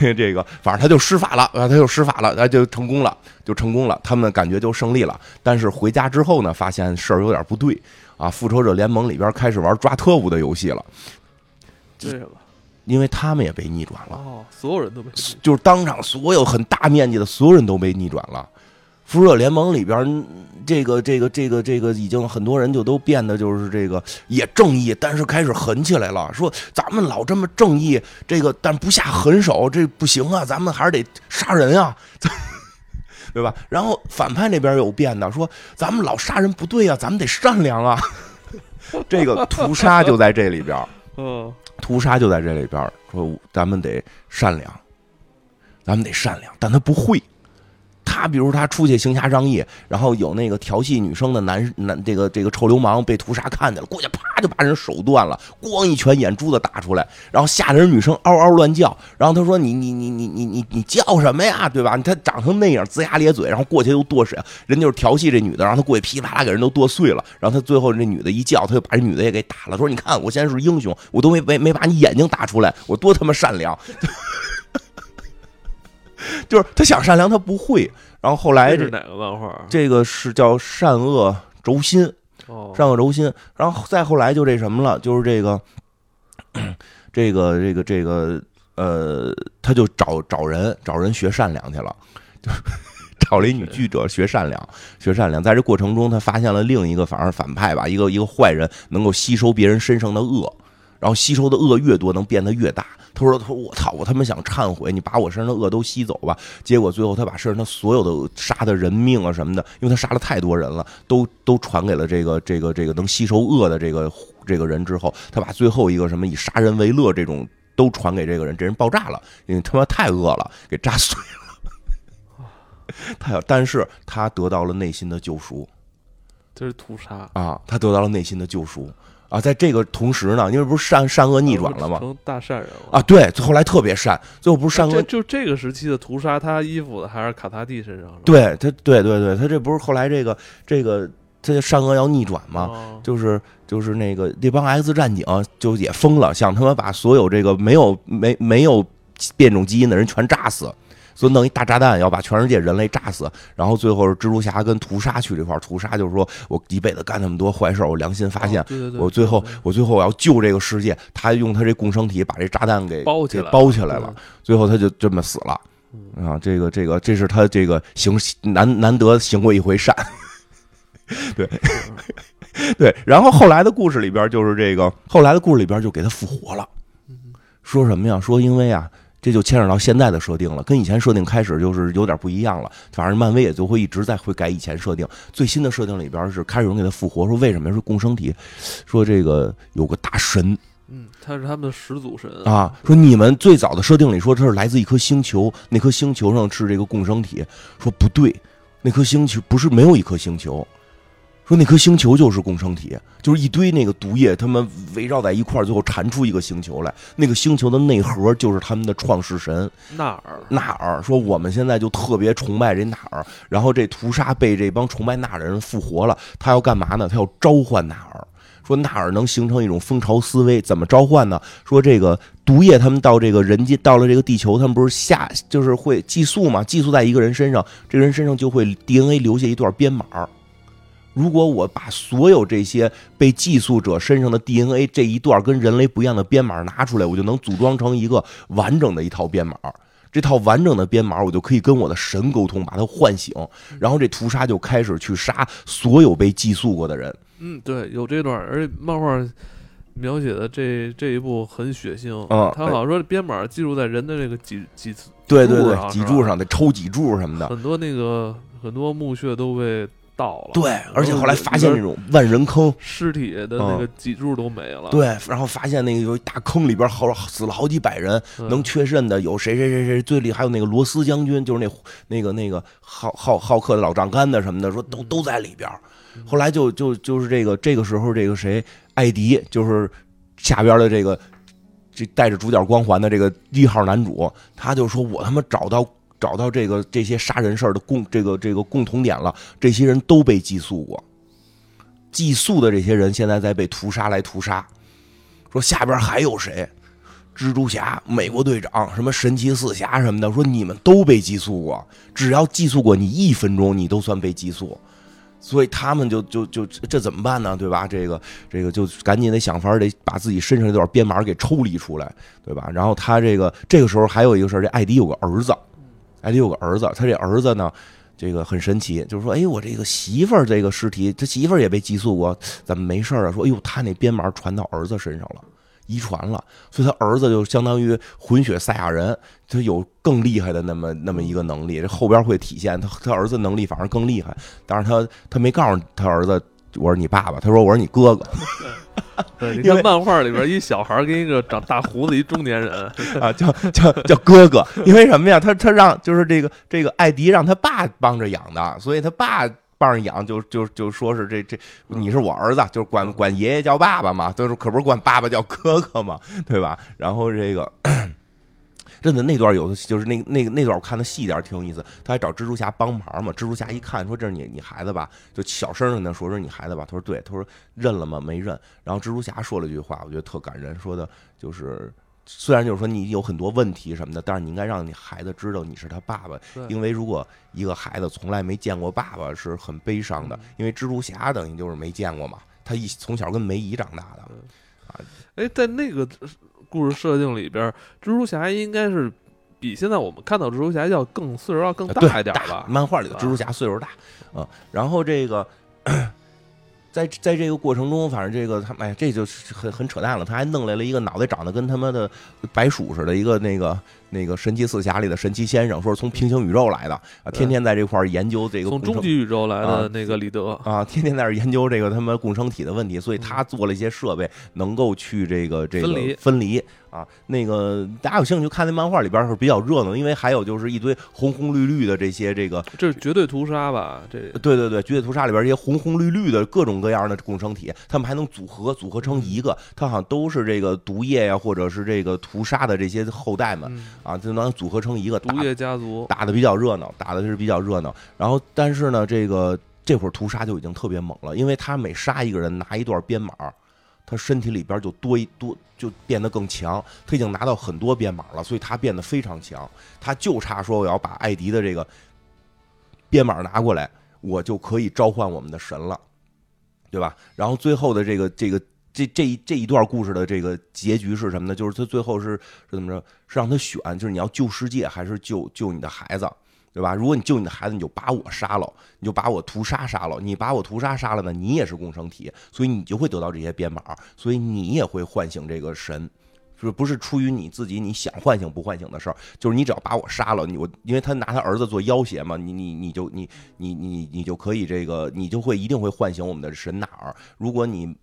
这个反正他就施法了，啊，他就施法了，他就成功了，就成功了。他们感觉就胜利了。但是回家之后呢，发现事儿有点不对啊！复仇者联盟里边开始玩抓特务的游戏了。对了，因为他们也被逆转了。哦，所有人都被，就是当场所有很大面积的所有人都被逆转了。辐射联盟里边，这个这个这个这个已经很多人就都变得就是这个也正义，但是开始狠起来了，说咱们老这么正义，这个但不下狠手，这不行啊，咱们还是得杀人啊，对吧？然后反派那边有变的，说咱们老杀人不对啊，咱们得善良啊。这个屠杀就在这里边，嗯，屠杀就在这里边，说咱们得善良，咱们得善良，但他不会。他比如他出去行侠仗义，然后有那个调戏女生的男男这个这个臭流氓被屠杀看见了，过去啪就把人手断了，咣一拳眼珠子打出来，然后吓得人女生嗷嗷乱叫。然后他说：“你你你你你你你叫什么呀？对吧？他长成那样，龇牙咧嘴，然后过去又剁谁，人就是调戏这女的，然后他过去噼里啪啦给人都剁碎了。然后他最后这女的一叫，他就把这女的也给打了，说：你看我现在是英雄，我都没没没把你眼睛打出来，我多他妈善良。” 就是他想善良，他不会。然后后来这是哪个漫画？这个是叫《善恶轴心》哦，《善恶轴心》。然后再后来就这什么了，就是这个，这个，这个，这个，呃，他就找找人，找人学善良去了，就 找了一女记者学善良，学善良。在这过程中，他发现了另一个，反而反派吧，一个一个坏人，能够吸收别人身上的恶。然后吸收的恶越多，能变得越大。他说：“他说我操，我他妈想忏悔，你把我身上的恶都吸走吧。”结果最后他把身上他所有的杀的人命啊什么的，因为他杀了太多人了，都都传给了这个这个这个能吸收恶的这个这个人之后，他把最后一个什么以杀人为乐这种都传给这个人，这人爆炸了，因为他妈太恶了，给炸碎了。他要，但是他得到了内心的救赎，这是屠杀啊！他得到了内心的救赎。啊，在这个同时呢，因为不是善善恶逆转了吗？成大善人了啊！对，后来特别善，最后不是善恶就这个时期的屠杀，他衣服的还是卡塔蒂身上？对他，对对对，他这不是后来这个这个，他善恶要逆转吗？就是就是那个那帮 X 战警就也疯了，想他妈把所有这个没有没没有变种基因的人全炸死。所以弄一大炸弹，要把全世界人类炸死，然后最后是蜘蛛侠跟屠杀去这块儿，屠杀就是说我一辈子干那么多坏事，我良心发现，我最后我最后我要救这个世界，他用他这共生体把这炸弹给包起来，包起来了，最后他就这么死了。啊！这个这个这是他这个行难难得行过一回善，对。对，然后后来的故事里边就是这个后来的故事里边就给他复活了，说什么呀？说因为啊。这就牵扯到现在的设定了，跟以前设定开始就是有点不一样了。反正漫威也就会一直在会改以前设定。最新的设定里边是开始有人给他复活，说为什么？是共生体，说这个有个大神，嗯，他是他们的始祖神啊。说你们最早的设定里说他是来自一颗星球，那颗星球上是这个共生体。说不对，那颗星球不是没有一颗星球。说那颗星球就是共生体，就是一堆那个毒液，他们围绕在一块儿，最后缠出一个星球来。那个星球的内核就是他们的创世神纳尔。纳尔说：“我们现在就特别崇拜这纳尔。”然后这屠杀被这帮崇拜纳尔的人复活了，他要干嘛呢？他要召唤纳尔。说纳尔能形成一种蜂巢思维，怎么召唤呢？说这个毒液他们到这个人间，到了这个地球，他们不是下就是会寄宿嘛？寄宿在一个人身上，这个人身上就会 DNA 留下一段编码。如果我把所有这些被寄宿者身上的 DNA 这一段跟人类不一样的编码拿出来，我就能组装成一个完整的一套编码。这套完整的编码，我就可以跟我的神沟通，把它唤醒。然后这屠杀就开始去杀所有被寄宿过的人。嗯，对，有这段，而且漫画描写的这这一部很血腥。嗯他好像说编码记录在人的这个脊脊对对对，脊柱上得抽脊柱什么的。很多那个很多墓穴都被盗了。对，而且后来发现那种万人坑，尸体的那个脊柱都没了。对，然后发现那个有一大坑里边好死了好几百人，嗯，能确认的有谁谁谁谁最厉害，还有那个罗斯将军，就是那那个那个好好好客的老丈杆的什么的，说都都在里边。后来就就就是这个这个时候，这个谁艾迪就是下边的这个这带着主角光环的这个一号男主，他就说我他妈找到。找到这个这些杀人事儿的共这个这个共同点了，这些人都被寄宿过，寄宿的这些人现在在被屠杀来屠杀，说下边还有谁？蜘蛛侠、美国队长、什么神奇四侠什么的，说你们都被寄宿过，只要寄宿过你一分钟，你都算被寄宿。所以他们就就就这怎么办呢？对吧？这个这个就赶紧得想法得把自己身上这段编码给抽离出来，对吧？然后他这个这个时候还有一个事儿，这艾迪有个儿子，艾迪有个儿子，他这儿子呢，这个很神奇，就是说，哎，我这个媳妇儿这个尸体，他媳妇儿也被寄宿过，怎么没事儿啊？说，哎呦，他那编码传到儿子身上了。遗传了，所以他儿子就相当于混血赛亚人，他有更厉害的那么那么一个能力，这后边会体现他他儿子能力反而更厉害，但是他他没告诉他儿子我是你爸爸，他说我是你哥哥 对，你看漫画里边一小孩跟一个长大胡子一中年人，啊，叫叫叫哥哥，因为什么呀？他他让就是这个这个艾迪让他爸帮着养的，所以他爸。帮着养就就就说是这这你是我儿子，就是管管爷爷叫爸爸嘛，就是可不是管爸爸叫哥哥嘛，对吧？然后这个真的那段有的就是那那个那段我看的细一点挺有意思，他还找蜘蛛侠帮忙嘛，蜘蛛侠一看说这是你你孩子吧，就小声跟他说这是你孩子吧，他说对，他说认了吗？没认。然后蜘蛛侠说了句话，我觉得特感人，说的就是。虽然就是说你有很多问题什么的，但是你应该让你孩子知道你是他爸爸，因为如果一个孩子从来没见过爸爸，是很悲伤的。因为蜘蛛侠等于就是没见过嘛，他一从小跟梅姨长大的，啊哎，在那个故事设定里边，蜘蛛侠应该是比现在我们看到蜘蛛侠要更岁数要更大一点儿吧？漫画里的蜘蛛侠岁数大，啊，然后这个。在在这个过程中，反正这个他哎，这就是很很扯淡了。他还弄来了一个脑袋长得跟他妈的白鼠似的，一个那个那个神奇四侠里的神奇先生，说是从平行宇宙来的啊，天天在这块儿研究这个从终极宇宙来啊的那个李德，啊，天天在这研究这个他们共生体的问题，所以他做了一些设备，能够去这个这个分离。啊。那个大家有兴趣看那漫画里边是比较热闹，因为还有就是一堆红红绿绿的这些这个，这是绝对屠杀吧？这。对对对，绝对屠杀里边这些红红绿绿的各种各样的共生体，他们还能组合组合成一个，它好像都是这个毒液呀，或者是这个屠杀的这些后代们。嗯啊，就能组合成一个大毒液家族，打的比较热闹，打的是比较热闹。然后，但是呢，这个这会儿屠杀就已经特别猛了，因为他每杀一个人拿一段编码，他身体里边就多一多就变得更强。他已经拿到很多编码了，所以他变得非常强。他就差说我要把艾迪的这个编码拿过来，我就可以召唤我们的神了，对吧？然后最后的这个这个。这这一这一段故事的这个结局是什么呢？就是他最后是是怎么着？是让他选，就是你要救世界还是救救你的孩子，对吧？如果你救你的孩子，你就把我杀了，你就把我屠杀杀了。你把我屠杀杀了呢，你也是共生体，所以你就会得到这些编码，所以你也会唤醒这个神。是不是出于你自己你想唤醒不唤醒的事儿？就是你只要把我杀了，你我因为他拿他儿子做要挟嘛，你你你就你你你你就可以这个，你就会一定会唤醒我们的神哪儿。如果你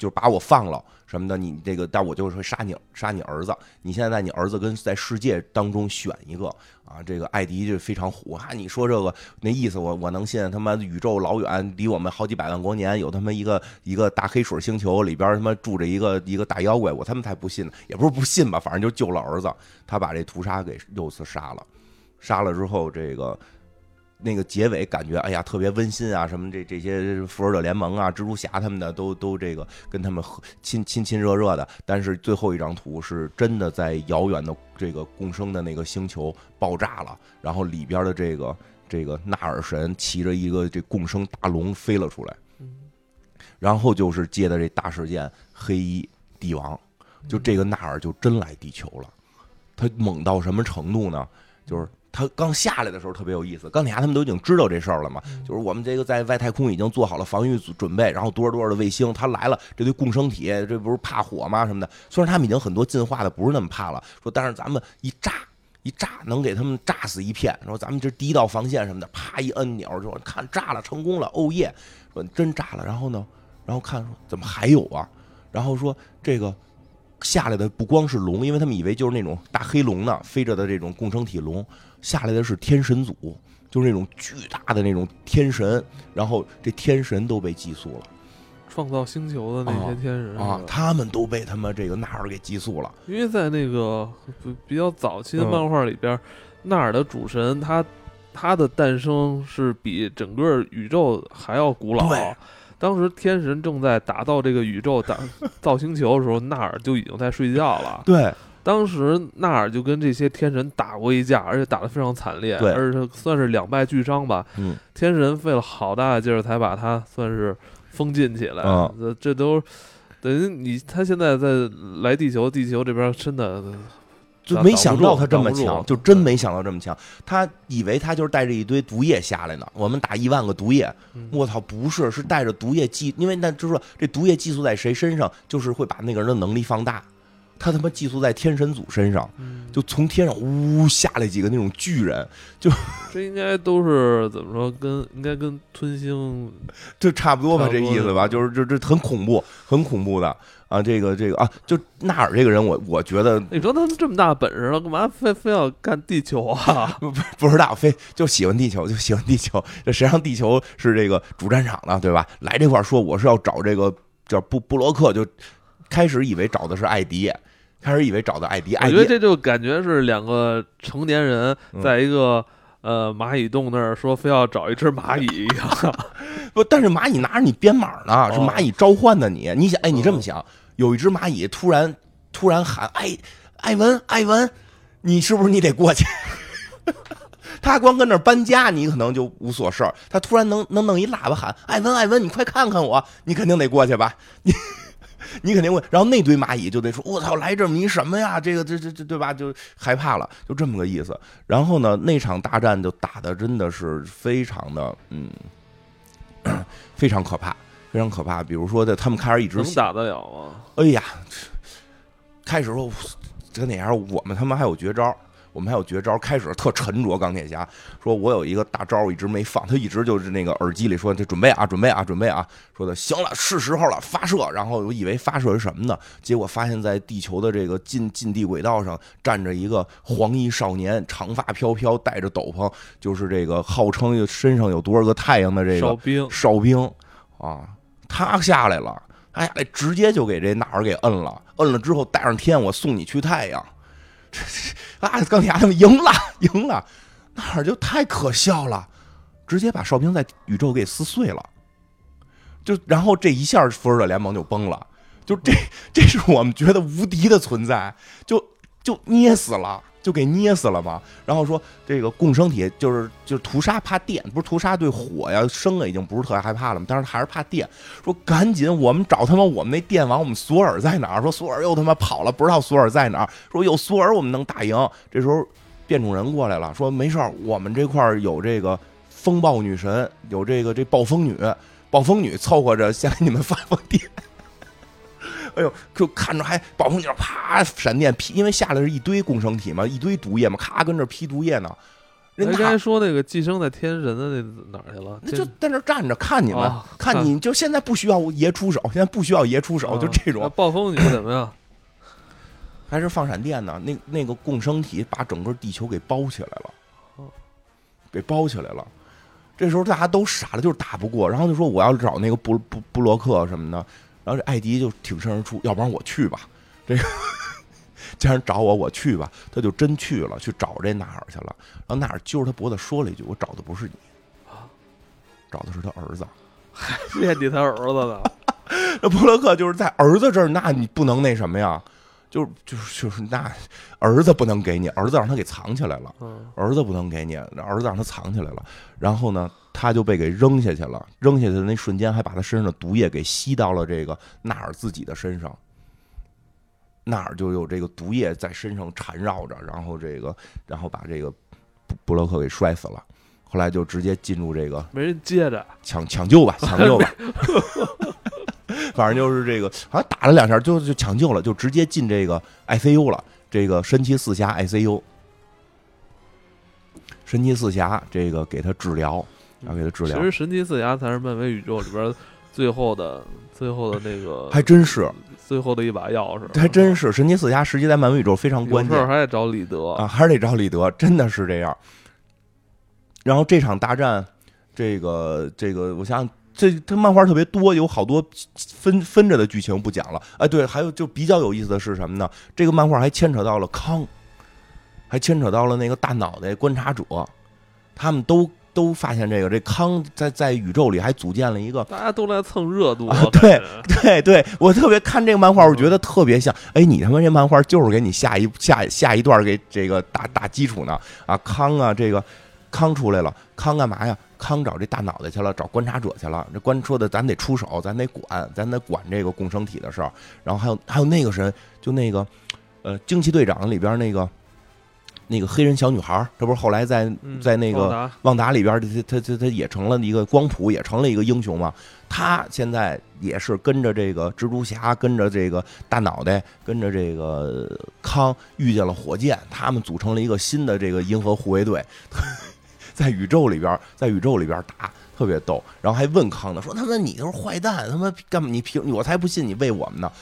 就是把我放了什么的，你这个，但我就是会杀你，杀你儿子。你现在在你儿子跟在世界当中选一个啊，这个艾迪就非常虎啊。你说这个那意思我，我能信？他妈宇宙老远，离我们好几百万光年，有他妈一个一个大黑水星球里边他妈住着一个一个大妖怪，我他妈才不信呢。也不是不信吧，反正就救了儿子，他把这屠杀给又次杀了，杀了之后这个。那个结尾感觉哎呀特别温馨啊，什么这这些复仇者联盟啊、蜘蛛侠他们的都都这个跟他们亲亲亲热热的，但是最后一张图是真的在遥远的这个共生的那个星球爆炸了，然后里边的这个这个纳尔神骑着一个这共生大龙飞了出来，然后就是接的这大事件黑衣帝王，就这个纳尔就真来地球了，他猛到什么程度呢？就是他刚下来的时候特别有意思，钢铁侠他们都已经知道这事儿了嘛，就是我们这个在外太空已经做好了防御准备，然后多少多少的卫星，他来了，这对共生体，这不是怕火吗？什么的，虽然他们已经很多进化的不是那么怕了，说但是咱们一炸一炸能给他们炸死一片，说咱们这第一道防线什么的，啪一摁钮就看炸了，成功了，哦耶，说真炸了，然后呢，然后看说怎么还有啊，然后说这个。下来的不光是龙，因为他们以为就是那种大黑龙呢，飞着的这种共生体龙，下来的是天神组，就是那种巨大的那种天神，然后这天神都被寄宿了，创造星球的那些天神啊，他们都被他们这个纳尔给寄宿了，因为在那个比较早期的漫画里边，纳尔的主神他他的诞生是比整个宇宙还要古老。当时天神正在打造这个宇宙、打 造星球的时候，纳尔就已经在睡觉了。对，当时纳尔就跟这些天神打过一架，而且打得非常惨烈，而且算是两败俱伤吧。嗯，天神费了好大的劲儿才把他算是封禁起来。这这都等于你他现在在来地球，地球这边真的。就没想到他这么强，就真没想到这么强。他以为他就是带着一堆毒液下来呢。我们打一万个毒液，我操，不是，是带着毒液寄，因为那就是说这毒液寄宿在谁身上，就是会把那个人的能力放大。他他妈寄宿在天神组身上，就从天上呜下来几个那种巨人，就这应该都是怎么说？跟应该跟吞星就差不多吧，这意思吧？就是这这很恐怖，很恐怖的。啊，这个这个啊，就纳尔这个人，我我觉得，你说他这么大本事了，干嘛非非要干地球啊？不不知道，非就喜欢地球，就喜欢地球。这谁让地球是这个主战场呢？对吧？来这块说我是要找这个叫布布洛克，就开始以为找的是艾迪，开始以为找到艾迪。我觉得这就感觉是两个成年人在一个呃蚂蚁洞那儿说非要找一只蚂蚁一样。不，但是蚂蚁拿着你编码呢，是蚂蚁召唤的你。你想，哎，你这么想。有一只蚂蚁突然突然喊：“哎，艾文，艾文，你是不是你得过去？” 他光跟那搬家，你可能就无所事儿。他突然能能弄一喇叭喊：“艾文，艾文，你快看看我！”你肯定得过去吧？你 你肯定会。然后那堆蚂蚁就得说：“我操，来这么一什么呀？这个这这这对吧？就害怕了，就这么个意思。”然后呢，那场大战就打的真的是非常的嗯，非常可怕。非常可怕，比如说，在他们开始一直能打得了吗？哎呀，开始说这哪样，我们他妈还有绝招，我们还有绝招。开始特沉着，钢铁侠说：“我有一个大招，一直没放。”他一直就是那个耳机里说：“这准备啊，准备啊，准备啊。”说的行了，是时候了，发射。然后我以为发射是什么呢？结果发现在地球的这个近近地轨道上站着一个黄衣少年，长发飘飘，戴着斗篷，就是这个号称身上有多少个太阳的这个哨兵，哨兵啊。他下来了，他下来直接就给这纳尔给摁了，摁了之后带上天，我送你去太阳。这 这啊，钢铁侠他们赢了，赢了，那就太可笑了，直接把哨兵在宇宙给撕碎了。就然后这一下，复仇者联盟就崩了。就这，这是我们觉得无敌的存在，就就捏死了。就给捏死了嘛，然后说这个共生体就是就是屠杀怕电，不是屠杀对火呀生啊已经不是特别害怕了嘛，但是还是怕电。说赶紧我们找他妈我们那电网，我们索尔在哪儿？说索尔又他妈跑了，不知道索尔在哪儿。说有索尔我们能打赢。这时候变种人过来了，说没事儿，我们这块儿有这个风暴女神，有这个这暴风女，暴风女凑合着先给你们发发电。哎呦，就看着还暴风雪啪闪电劈，因为下来是一堆共生体嘛，一堆毒液嘛，咔跟这劈毒液呢。人刚才说那个寄生在天神的那哪儿去了？那就在那站着看你们，看你就现在不需要爷出手，现在不需要爷出手，就这种。暴风女怎么样？还是放闪电呢？那那个共生体把整个地球给包起来了，给包起来了。这时候大家都傻了，就是打不过，然后就说我要找那个布布布洛克什么的。然后这艾迪就挺身而出，要不然我去吧。这个 既然找我，我去吧。他就真去了，去找这纳尔去了。然后纳尔揪着他脖子说了一句：“我找的不是你，啊，找的是他儿子，还惦记他儿子呢。”那布洛克就是在儿子这儿，那你不能那什么呀？就是就是就是那儿子不能给你，儿子让他给藏起来了。儿子不能给你，儿子让他藏起来了。然后呢？他就被给扔下去了，扔下去的那瞬间，还把他身上的毒液给吸到了这个纳尔自己的身上。纳尔就有这个毒液在身上缠绕着，然后这个，然后把这个布布洛克给摔死了。后来就直接进入这个没人接着抢抢救吧，抢救吧。反正就是这个，好像打了两下就就抢救了，就直接进这个 ICU 了。这个神奇四侠 ICU，神奇四侠这个给他治疗，然后给他治疗。其实神奇四侠才是漫威宇宙里边最后的最后的那个，还真是最后的一把钥匙。还真是神奇四侠，实际在漫威宇宙非常关键，还得找李德啊，还是得找李德，真的是这样。然后这场大战，这个这个，我想想，这他漫画特别多，有好多分分着的剧情不讲了。哎，对，还有就比较有意思的是什么呢？这个漫画还牵扯到了康，还牵扯到了那个大脑袋观察者，他们都都发现这个这康在在宇宙里还组建了一个，大家都来蹭热度。对对对，我特别看这个漫画，我觉得特别像。哎，你他妈这漫画就是给你下一下下一段给这个打打基础呢啊，康啊这个。康出来了，康干嘛呀？康找这大脑袋去了，找观察者去了。这观说的，咱得出手，咱得管，咱得管这个共生体的事儿。然后还有还有那个谁，就那个，呃，惊奇队长里边那个 那个黑人小女孩，这不是后来在在那个旺达里边，他他他他也成了一个光谱，也成了一个英雄嘛。他现在也是跟着这个蜘蛛侠，跟着这个大脑袋，跟着这个康遇见了火箭，他们组成了一个新的这个银河护卫队。在宇宙里边，在宇宙里边打特别逗，然后还问康呢，说他妈你都是坏蛋，他妈干嘛你凭我才不信你为我们呢？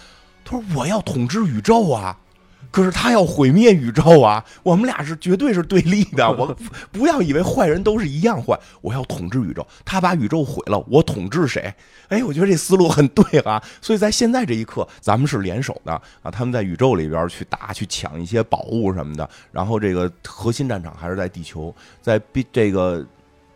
他说我要统治宇宙啊。可是他要毁灭宇宙啊！我们俩是绝对是对立的。我不要以为坏人都是一样坏。我要统治宇宙，他把宇宙毁了，我统治谁？哎，我觉得这思路很对啊。所以在现在这一刻，咱们是联手的啊！他们在宇宙里边去打、去抢一些宝物什么的。然后这个核心战场还是在地球，在变这个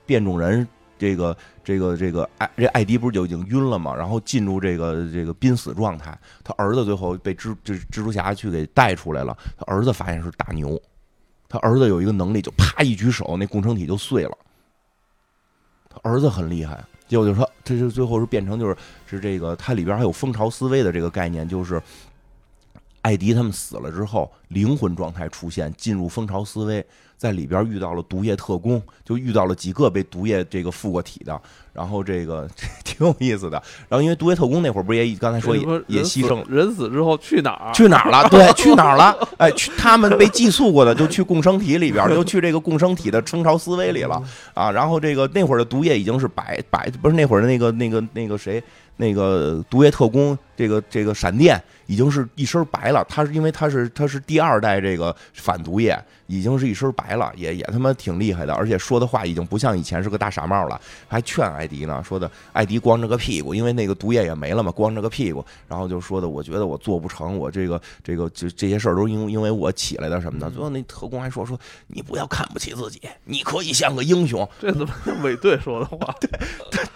变种人。这个这个这个艾这艾迪不是就已经晕了吗？然后进入这个这个濒死状态。他儿子最后被蜘这蜘蛛侠去给带出来了。他儿子发现是大牛，他儿子有一个能力，就啪一举手，那共生体就碎了。他儿子很厉害，结果就说，这就最后是变成就是是这个，它里边还有蜂巢思维的这个概念，就是艾迪他们死了之后，灵魂状态出现，进入蜂巢思维。在里边遇到了毒液特工，就遇到了几个被毒液这个附过体的，然后这个挺有意思的。然后因为毒液特工那会儿不是也刚才说也也牺牲了，人死之后去哪儿？去哪儿了？对，去哪儿了？哎，去他们被寄宿过的就去共生体里边，就去这个共生体的蜂巢思维里了啊。然后这个那会儿的毒液已经是白白，不是那会儿的那个那个那个谁，那个毒液特工，这个这个闪电已经是一身白了。他是因为他是他是第二代这个反毒液。已经是一身白了，也也他妈挺厉害的，而且说的话已经不像以前是个大傻帽了，还劝艾迪呢，说的艾迪光着个屁股，因为那个毒液也没了嘛，光着个屁股，然后就说的，我觉得我做不成，我这个这个这这些事儿都因因为我起来的什么的。最后那特工还说说你不要看不起自己，你可以像个英雄。这怎么尾队说的话？对，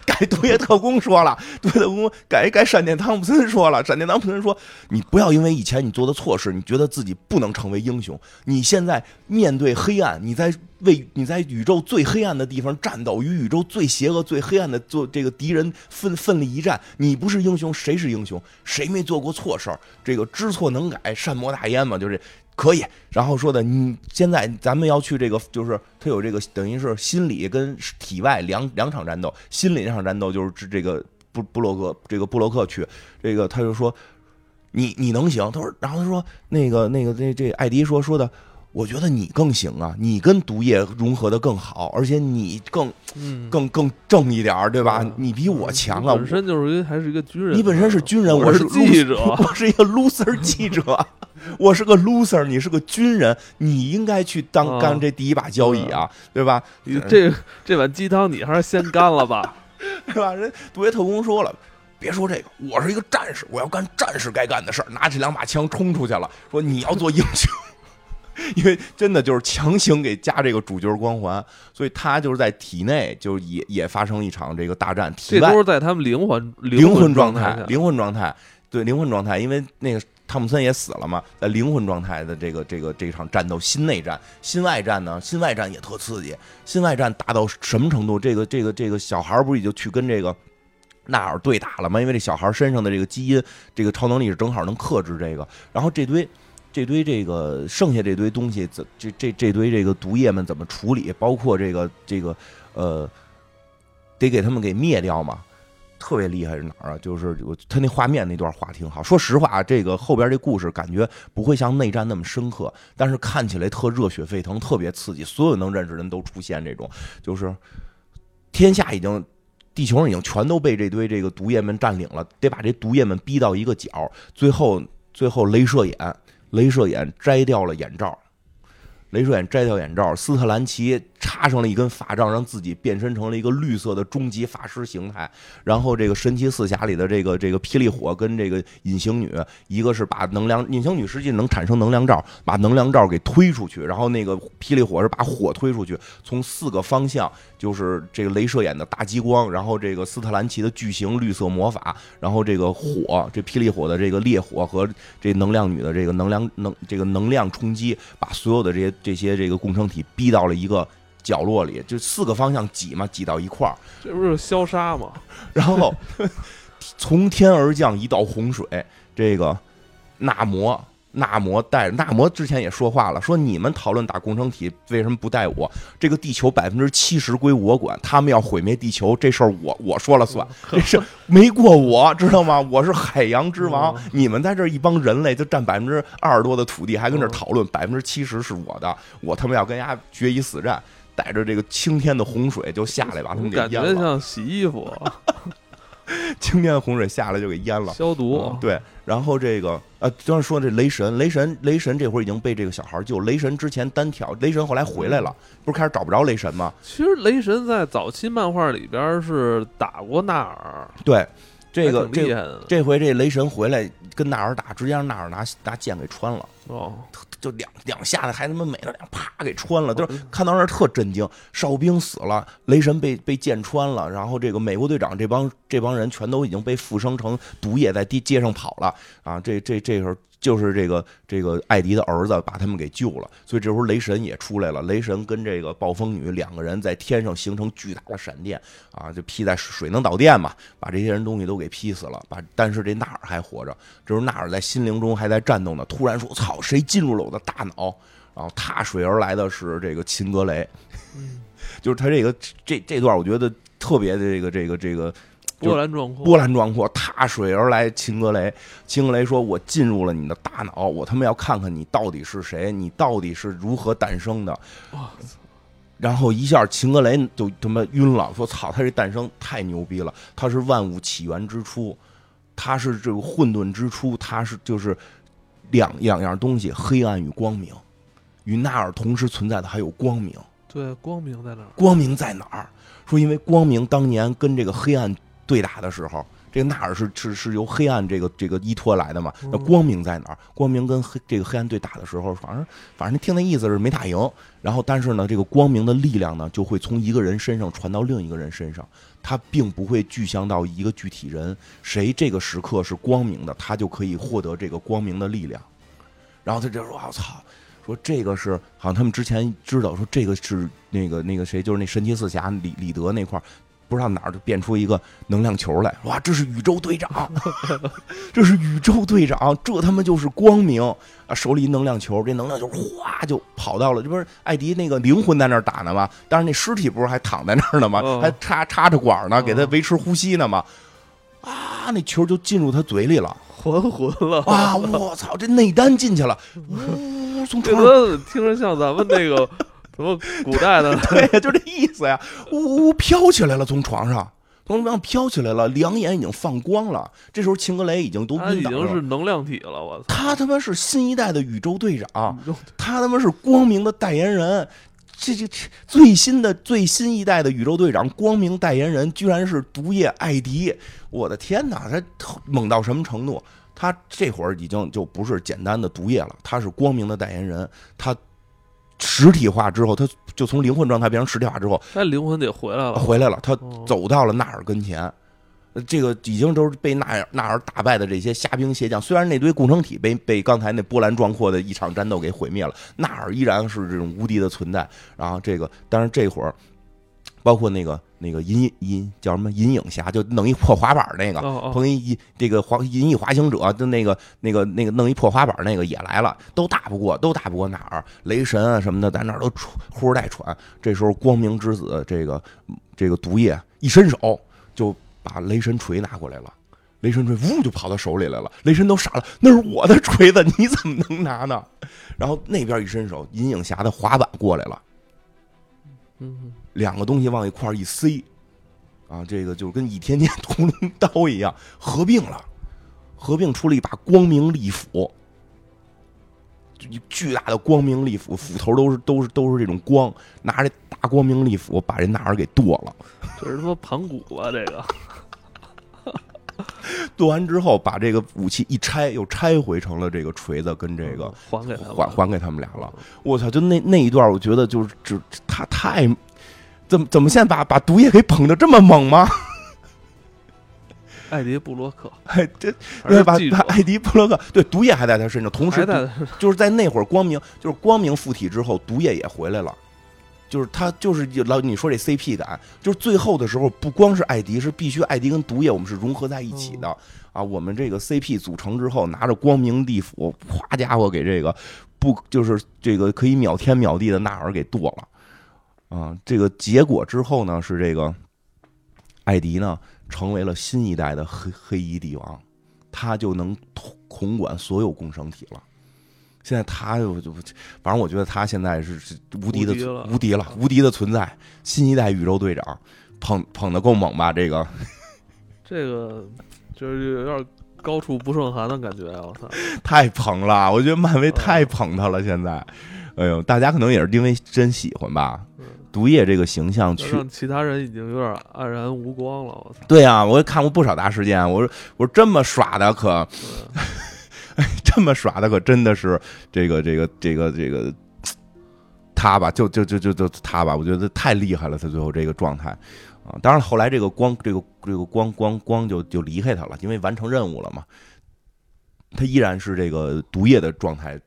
改毒液特工说了，毒液特工改改闪电汤普森说说了，闪电汤普森说你不要因为以前你做的错事，你觉得自己不能成为英雄，你现在。面对黑暗，你在为你在宇宙最黑暗的地方战斗，与宇宙最邪恶、最黑暗的做这个敌人奋奋力一战。你不是英雄，谁是英雄？谁没做过错事儿？这个知错能改，善莫大焉嘛，就是可以。然后说的，你现在咱们要去这个，就是他有这个等于是心理跟体外两两场战斗。心理那场战斗就是这个布布洛克，这个布洛克去，这个他就说你你能行？他说，然后他说那个那个那这艾迪说说的。我觉得你更行啊，你跟毒液融合的更好，而且你更，更更正一点对吧？你比我强啊！本身就是一还是一个军人，你本身是军人，我是记者，我是一个 loser 记者，我是个 loser，你是个军人，你应该去当干这第一把交椅啊，对吧？这这碗鸡汤你还是先干了吧，对吧？人杜威特工说了，别说这个，我是一个战士，我要干战士该干的事儿，拿起两把枪冲出去了，说你要做英雄。因为真的就是强行给加这个主角光环，所以他就是在体内就也也发生一场这个大战。这都是在他们灵魂灵魂状态，灵魂状态，对灵魂状态。因为那个汤姆森也死了嘛，在灵魂状态的这个这个这场战斗，心内战、心外战呢？心外战也特刺激。心外战打到什么程度？这个这个这个小孩不是已经去跟这个纳尔对打了吗？因为这小孩身上的这个基因，这个超能力是正好能克制这个。然后这堆。这堆这个剩下这堆东西怎这这这堆这个毒液们怎么处理？包括这个这个呃，得给他们给灭掉嘛。特别厉害是哪儿啊？就是他那画面那段画挺好。说实话，这个后边这故事感觉不会像内战那么深刻，但是看起来特热血沸腾，特别刺激。所有能认识人都出现这种，就是天下已经地球上已经全都被这堆这个毒液们占领了，得把这毒液们逼到一个角。最后，最后镭射眼，镭射眼摘掉了眼罩。镭射眼摘掉眼罩，斯特兰奇插上了一根法杖，让自己变身成了一个绿色的终极法师形态。然后，这个神奇四侠里的这个这个霹雳火跟这个隐形女，一个是把能量隐形女实际能产生能量罩，把能量罩给推出去，然后那个霹雳火是把火推出去，从四个方向就是这个镭射眼的大激光，然后这个斯特兰奇的巨型绿色魔法，然后这个火，这霹雳火的这个烈火和这能量女的这个能量能这个能量冲击，把所有的这些。这些这个共生体逼到了一个角落里，就四个方向挤嘛，挤到一块儿，这不是消杀吗？然后 从天而降一道洪水，这个纳摩。纳摩带纳摩之前也说话了，说你们讨论打共生体为什么不带我？这个地球百分之七十归我管，他们要毁灭地球，这事儿我我说了算，这事没过我知道吗？我是海洋之王，你们在这一帮人类就占百分之二十多的土地，还跟这讨论百分之七十是我的，我他妈要跟人家决一死战，带着这个青天的洪水就下来把他们给淹了，感觉像洗衣服。青天洪水下来就给淹了，消毒。对，然后这个呃，刚才说这雷神，雷神，雷神这会儿已经被这个小孩救。雷神之前单挑，雷神后来回来了，不是开始找不着雷神吗？其实雷神在早期漫画里边是打过纳尔。对，这个这这回这雷神回来跟纳尔打，直接让纳尔拿拿剑给穿了。哦。就两两下子还他妈美了两啪给穿了，就是看到那儿特震惊。哨兵死了，雷神被被箭穿了，然后这个美国队长这帮这帮人全都已经被附生成毒液在地街上跑了啊！这这这时候。就是这个这个艾迪的儿子把他们给救了，所以这时候雷神也出来了。雷神跟这个暴风女两个人在天上形成巨大的闪电啊，就劈在水能导电嘛，把这些人东西都给劈死了。把但是这纳尔还活着，这时候纳尔在心灵中还在战斗呢。突然说：“操，谁进入了我的大脑？”然后踏水而来的是这个秦格雷，就是他这个这这段我觉得特别的这个这个这个。波澜壮阔，波澜壮阔，踏水而来。秦格雷，秦格雷说：“我进入了你的大脑，我他妈要看看你到底是谁，你到底是如何诞生的。”然后一下，秦格雷就他妈晕了，说：“操，他这诞生太牛逼了！他是万物起源之初，他是这个混沌之初，他是就是两两样东西，黑暗与光明，与纳尔同时存在的还有光明。对，光明在哪儿？光明在哪儿？说因为光明当年跟这个黑暗。”对打的时候，这个纳尔是是是由黑暗这个这个依托来的嘛？那光明在哪儿？光明跟黑这个黑暗对打的时候，反正反正听那意思是没打赢。然后但是呢，这个光明的力量呢，就会从一个人身上传到另一个人身上，他并不会具象到一个具体人。谁这个时刻是光明的，他就可以获得这个光明的力量。然后他就说：“我操，说这个是好像他们之前知道，说这个是那个那个谁，就是那神奇四侠李李德那块儿。”不知道哪儿就变出一个能量球来，哇！这是宇宙队长，这是宇宙队长，这他妈就是光明啊！手里一能量球，这能量球哗就跑到了，这不是艾迪那个灵魂在那儿打呢吗？但是那尸体不是还躺在那儿呢吗？还插插着管呢，给他维持呼吸呢吗？啊！那球就进入他嘴里了，还魂了！啊！我操，这内丹进去了，呜！从床上听着像咱们那个。什么古代的？对呀，就这意思呀！呜呜，飘起来了，从床上，从床上飘起来了，两眼已经放光了。这时候，秦格雷已经都晕倒了。已经是能量体了，我操！他他妈是新一代的宇宙队长，他他妈是光明的代言人。这这这最新的最新一代的宇宙队长，光明代言人居然是毒液艾迪！我的天哪，他猛到什么程度？他这会儿已经就不是简单的毒液了，他是光明的代言人，他。实体化之后，他就从灵魂状态变成实体化之后，他灵魂得回来了，回来了。他走到了纳尔跟前，这个已经都是被纳尔纳尔打败的这些虾兵蟹将。虽然那堆共生体被被刚才那波澜壮阔的一场战斗给毁灭了，纳尔依然是这种无敌的存在。然后这个，但是这会儿，包括那个那个银银叫什么银影侠，就弄一破滑板那个，哦哦，碰一银这个滑银翼滑行者，就那个那个那个弄一破滑板那个也来了，都打不过，都打不过哪儿？雷神啊什么的，在那儿都喘呼哧带喘。这时候光明之子这个这个毒液一伸手就把雷神锤拿过来了。雷神锤呜就跑到手里来了，雷神都傻了，那是我的锤子，你怎么能拿呢？然后那边一伸手，银影侠的滑板过来了，嗯，两个东西往一块儿一塞，啊，这个就跟倚天剑屠龙刀一样合并了，合并出了一把光明利斧，就一巨大的光明利斧，斧头都是都是都是这种光，拿着大光明利斧把这纳尔给剁了，这是他妈盘古啊，这个，剁完之后把这个武器一拆，又拆回成了这个锤子跟这个嗯还给他们还还给他们俩了。我操！就那那一段，我觉得就是只他太怎么怎么现在把把毒液给捧的这么猛吗？艾迪布洛克，艾迪布洛克对毒液还在他身上，同时就是在那会儿光明 就是光明附体之后，毒液也回来了。就是他就是老你说这 CP 感，就是最后的时候不光是艾迪，是必须艾迪跟毒液我们是融合在一起的、啊。我们这个 CP 组成之后，拿着光明地斧，哗家伙给这个不就是这个可以秒天秒地的纳尔给剁了啊。这个结果之后呢，是这个艾迪呢成为了新一代的黑黑衣帝王，他就能统统管所有共生体了。现在他就就，反正我觉得他现在是是无敌的无敌了无敌的存在，新一代宇宙队长，捧捧的够猛吧？这个这个就是有点高处不胜寒的感觉啊！我操，太捧了，我觉得漫威嗯太捧他了。现在，哎呦，大家可能也是因为真喜欢吧。嗯毒液这个形象去，让其他人已经有点黯然无光了。我操，对啊，我也看过不少大事件。我说我说这么耍的可嗯 这么耍的可真的是这个这个这个这个他吧，就就就就就他吧，我觉得太厉害了，他最后这个状态啊。当然后来这个光这个这个光光光就就离开他了，因为完成任务了嘛。他依然是这个毒液的状态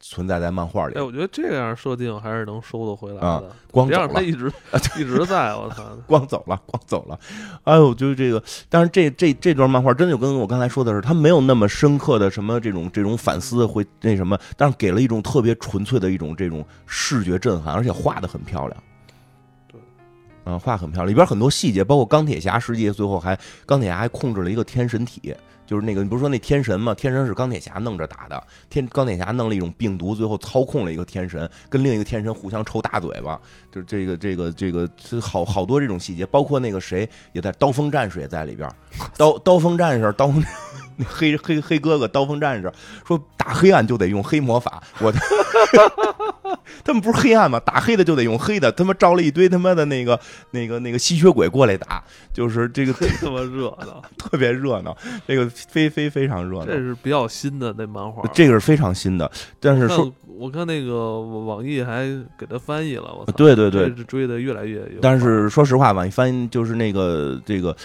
存在在漫画里哎，，我觉得这样设定还是能收得回来啊的，光走了，他一直一直在。我操，光走了，光走了。哎呦，就是这个，但是这这这段漫画真的就跟我刚才说的是，它没有那么深刻的什么这种这种反思会那什么，但是给了一种特别纯粹的一种这种视觉震撼，而且画的很漂亮。对，嗯，画很漂亮，里边很多细节，包括钢铁侠，实际最后还钢铁侠还控制了一个天神体。就是那个，你不是说那天神吗？天神是钢铁侠弄着打的，天钢铁侠弄了一种病毒，最后操控了一个天神，跟另一个天神互相抽大嘴巴。就是这个这个这个，这好好多这种细节，包括那个谁也在，刀锋战士也在里边。刀刀锋战士，刀锋那 黑黑黑哥哥，刀锋战士说打黑暗就得用黑魔法，我 他们不是黑暗吗？打黑的就得用黑的，他妈招了一堆他妈的那个那个那个吸血鬼过来打，就是这个真他妈热闹！特别热闹，这个非非非常热闹这。是比较新的那漫画。这个是非常新的，但是说看我看那个网易还给他翻译了，我操！对对对，是追的越来越有。但是说实话，网易翻就是那个这个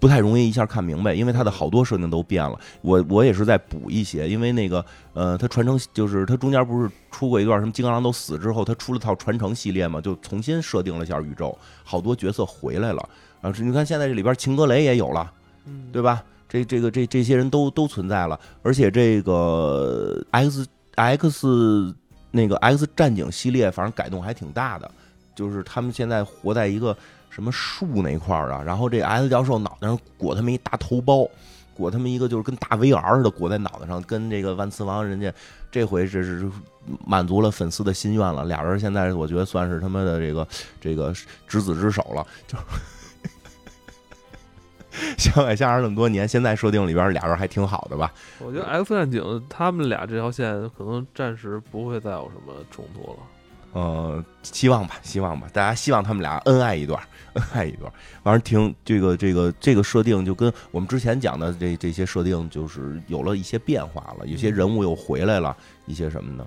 不太容易一下看明白，因为它的好多设定都变了。我我也是在补一些，因为那个呃，它传承就是它中间不是出过一段什么金刚狼都死之后，它出了套传承系列嘛，就重新设定了一下宇宙，好多角色回来了。啊，是你看现在这里边秦格雷也有了，嗯，对吧？这这个这这些人都都存在了，而且这个 X X 那个 X 战警系列，反正改动还挺大的，就是他们现在活在一个什么树那块儿啊，然后这 S 教授脑袋上裹他们一大头包，裹他们一个就是跟大 VR 似的裹在脑袋上，跟这个万磁王人家这回这是满足了粉丝的心愿了，俩人现在我觉得算是他妈的这个这个执子之手了，就。相爱相杀那么多年，现在设定里边俩人还挺好的吧？我觉得 X 战警他们俩这条线可能暂时不会再有什么冲突了。呃，希望吧，希望吧，大家希望他们俩恩爱一段，恩 爱一段。反正挺这个这个这个设定，就跟我们之前讲的这这些设定，就是有了一些变化了，有些人物又回来了，一些什么的。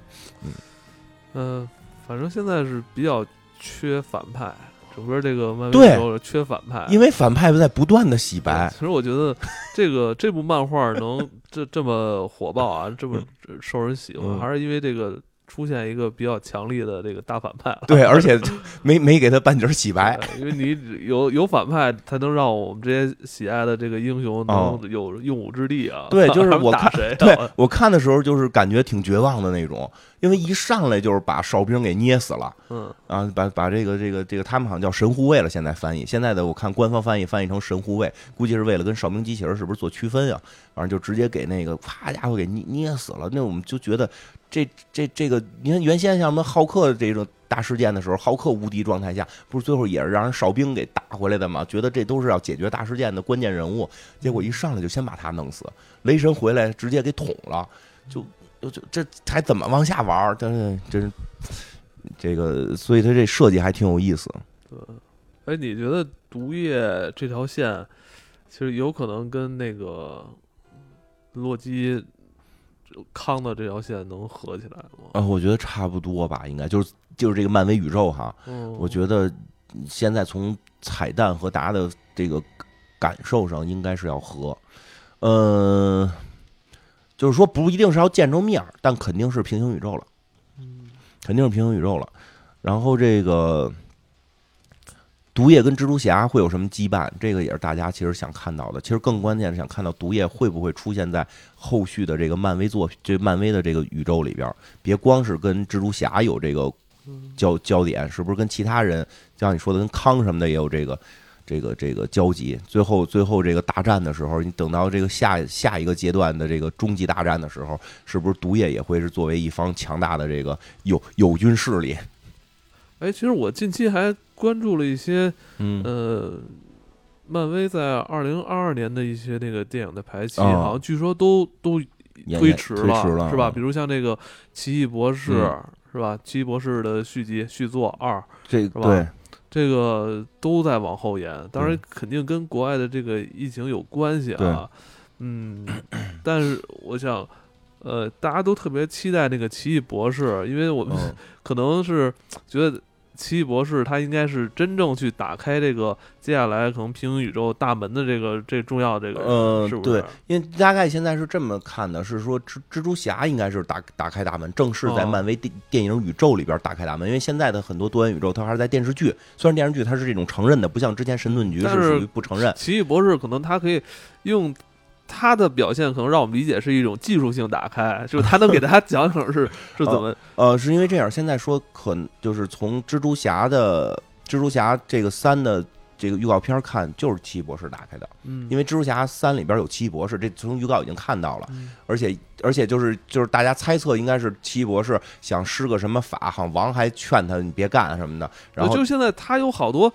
嗯、反正现在是比较缺反派，整个这个漫威对宇宙缺反派。因为反派在不断的洗白，其实我觉得这个这部漫画能这这么火爆啊，这么受人喜欢，嗯还是因为这个出现一个比较强力的这个大反派了。对，而且没没给他半截洗白，因为你有有反派，才能让我们这些喜爱的这个英雄能有用武之地啊。对，就是 我看，谁？对我看的时候就是感觉挺绝望的那种，因为一上来就是把哨兵给捏死了。嗯，啊，把把这个这个这个他们好像叫神护卫了，现在翻译，现在的我看官方翻译翻译成神护卫，估计是为了跟哨兵机器人是不是做区分啊？反正就直接给那个啪家伙给捏捏死了。那我们就觉得这这这个，你看原先像什么浩克这种大事件的时候，浩克无敌状态下，不是最后也是让人哨兵给打回来的吗？觉得这都是要解决大事件的关键人物，结果一上来就先把他弄死，雷神回来直接给捅了，就就就这还怎么往下玩？真是真是。这个，所以他这设计还挺有意思。对，哎，你觉得毒液这条线，其实有可能跟那个洛基康的这条线能合起来吗？啊，我觉得差不多吧，应该就是就是这个漫威宇宙哈。嗯，我觉得现在从彩蛋和大家的这个感受上，应该是要合。呃，就是说不一定是要见着面但肯定是平行宇宙了。肯定是平行宇宙了，然后这个毒液跟蜘蛛侠会有什么羁绊？这个也是大家其实想看到的。其实更关键是想看到毒液会不会出现在后续的这个漫威作品，这漫威的这个宇宙里边，别光是跟蜘蛛侠有这个焦焦点，是不是跟其他人，像你说的跟康什么的也有这个。这个这个交集，最后最后这个大战的时候，你等到这个下下一个阶段的这个终极大战的时候，是不是毒液也会是作为一方强大的这个友友军势力？哎，其实我近期还关注了一些，嗯呃，漫威在二零二二年的一些那个电影的排期，好像据说都都推迟了，是吧？比如像那个奇异博士，是吧？奇异博士的续集续作二，这个对。这个都在往后延，当然肯定跟国外的这个疫情有关系啊。嗯，但是我想，呃，大家都特别期待那个奇异博士，因为我们 可能是觉得。奇异博士他应该是真正去打开这个接下来可能平行宇宙大门的这个这重要这个，呃，是不是？对，因为大概现在是这么看的，是说蜘蜘蛛侠应该是打打开大门，正式在漫威电电影宇宙里边打开大门。因为现在的很多多元宇宙，它还是在电视剧，虽然电视剧它是这种承认的，不像之前神盾局是属于不承认。奇异博士可能他可以用。他的表现可能让我们理解是一种技术性打开，就是他能给大家讲讲是 是怎么呃，是因为这样。现在说可就是从蜘蛛侠的蜘蛛侠这个三的这个预告片看，就是奇异博士打开的。嗯，因为蜘蛛侠三里边有奇异博士，这从预告已经看到了。而且而且就是就是大家猜测应该是奇异博士想施个什么法，好像王还劝他你别干什么的。然后就现在他有好多。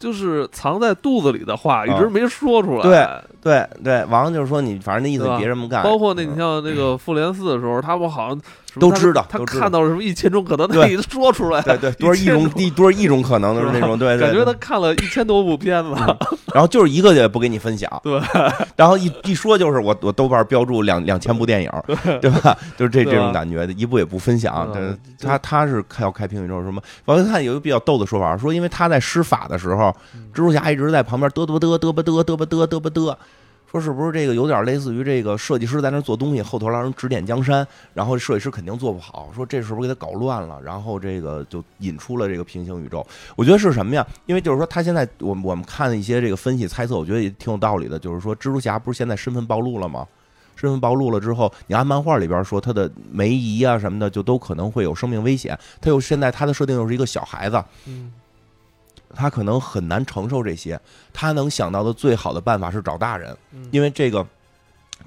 就是藏在肚子里的话，一直没说出来。对对对，王就是说你，反正那意思别这么干。包括那，你像那个复联四的时候，他不好像都知道，他看到了什么一千种可能，他一说出来。对对，多少一种一多少一种可能都是那种，对对。感觉他看了一千多部片子，然后就是一个也不给你分享。对，然后一一说就是我我豆瓣标注两两千部电影，对吧？就是这这种感觉，一部也不分享。他他是开要开平行宇宙什么？我看有一个比较逗的说法，说因为他在施法的时候。蜘蛛侠一直在旁边嘚嘚嘚嘚啵嘚嘚啵嘚嘚啵嘚，说是不是这个有点类似于这个设计师在那做东西，后头让人指点江山，然后设计师肯定做不好，说这是不是给他搞乱了，然后这个就引出了这个平行宇宙。我觉得是什么呀？因为就是说他现在我我们看一些这个分析猜测，我觉得也挺有道理的。就是说蜘蛛侠不是现在身份暴露了吗？身份暴露了之后，你按漫画里边说他的梅姨啊什么的，就都可能会有生命危险。他又现在他的设定又是一个小孩子，嗯。他可能很难承受这些，他能想到的最好的办法是找大人，因为这个，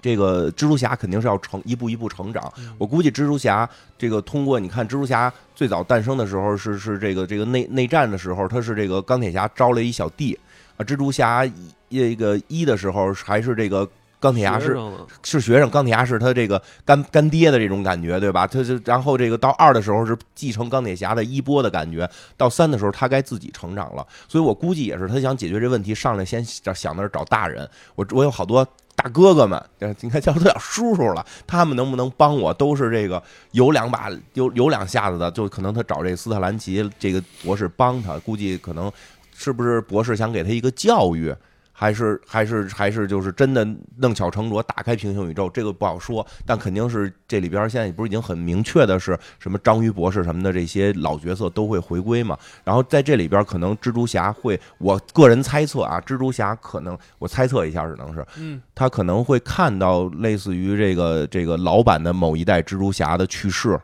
这个蜘蛛侠肯定是要成一步一步成长。我估计蜘蛛侠这个通过你看，蜘蛛侠最早诞生的时候是是这个这个内内战的时候，他是这个钢铁侠招了一小弟啊，蜘蛛侠一个一的时候还是这个。钢铁侠是是学生，钢铁侠是他这个干干爹的这种感觉，对吧？他就然后这个到二的时候是继承钢铁侠的衣钵的感觉，到三的时候他该自己成长了。所以我估计也是他想解决这问题，上来先想的是找大人。我我有好多大哥哥们，应该叫他叫叔叔了，他们能不能帮我？都是这个有两把有有两下子的，就可能他找这斯特兰奇这个博士帮他，估计可能是不是博士想给他一个教育？还是还是还是就是真的弄巧成拙打开平行宇宙，这个不好说。但肯定是这里边现在不是已经很明确的是什么章鱼博士什么的这些老角色都会回归嘛？然后在这里边可能蜘蛛侠会，我个人猜测啊，蜘蛛侠可能我猜测一下，只能是，嗯，他可能会看到类似于这个这个老版的某一代蜘蛛侠的去世，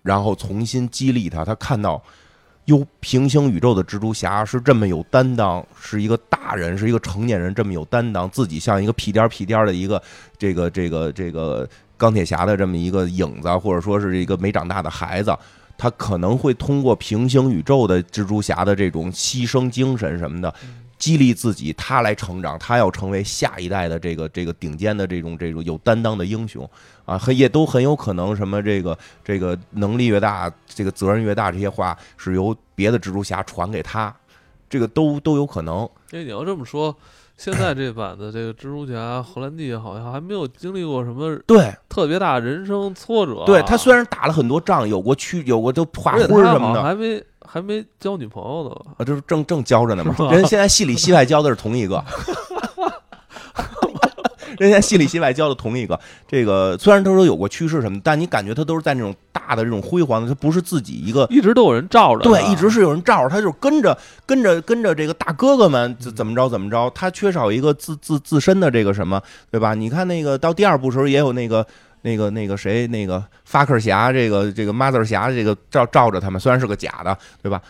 然后重新激励他，他看到。哟，平行宇宙的蜘蛛侠是这么有担当，是一个大人，是一个成年人，这么有担当，自己像一个屁颠屁颠的一个这个这个这个钢铁侠的这么一个影子，或者说是一个没长大的孩子，他可能会通过平行宇宙的蜘蛛侠的这种牺牲精神什么的。激励自己，他来成长，他要成为下一代的这个这个顶尖的这种这种有担当的英雄啊，很也都很有可能什么这个这个能力越大，这个责任越大，这些话是由别的蜘蛛侠传给他，这个都都有可能。哎，你要这么说，现在这版的这个蜘蛛侠荷兰弟好像还没有经历过什么对特别大人生挫折。对他虽然打了很多仗，有过去有过就画灰什么的，还没。还没交女朋友呢啊，就是正正交着呢嘛。人现在戏里戏外交的是同一个，人现在戏里戏外交的同一个。这个虽然他说有过趋势什么，但你感觉他都是在那种大的这种辉煌的，他不是自己一个，一直都有人罩着。对，一直是有人罩着他，就是跟着跟着跟着这个大哥哥们怎么着怎么着。他缺少一个自自自身的这个什么，对吧？你看那个到第二部时候也有那个。那个那个谁，那个发克侠，这个这个 Mother 侠，这个照照着他们，虽然是个假的，对吧？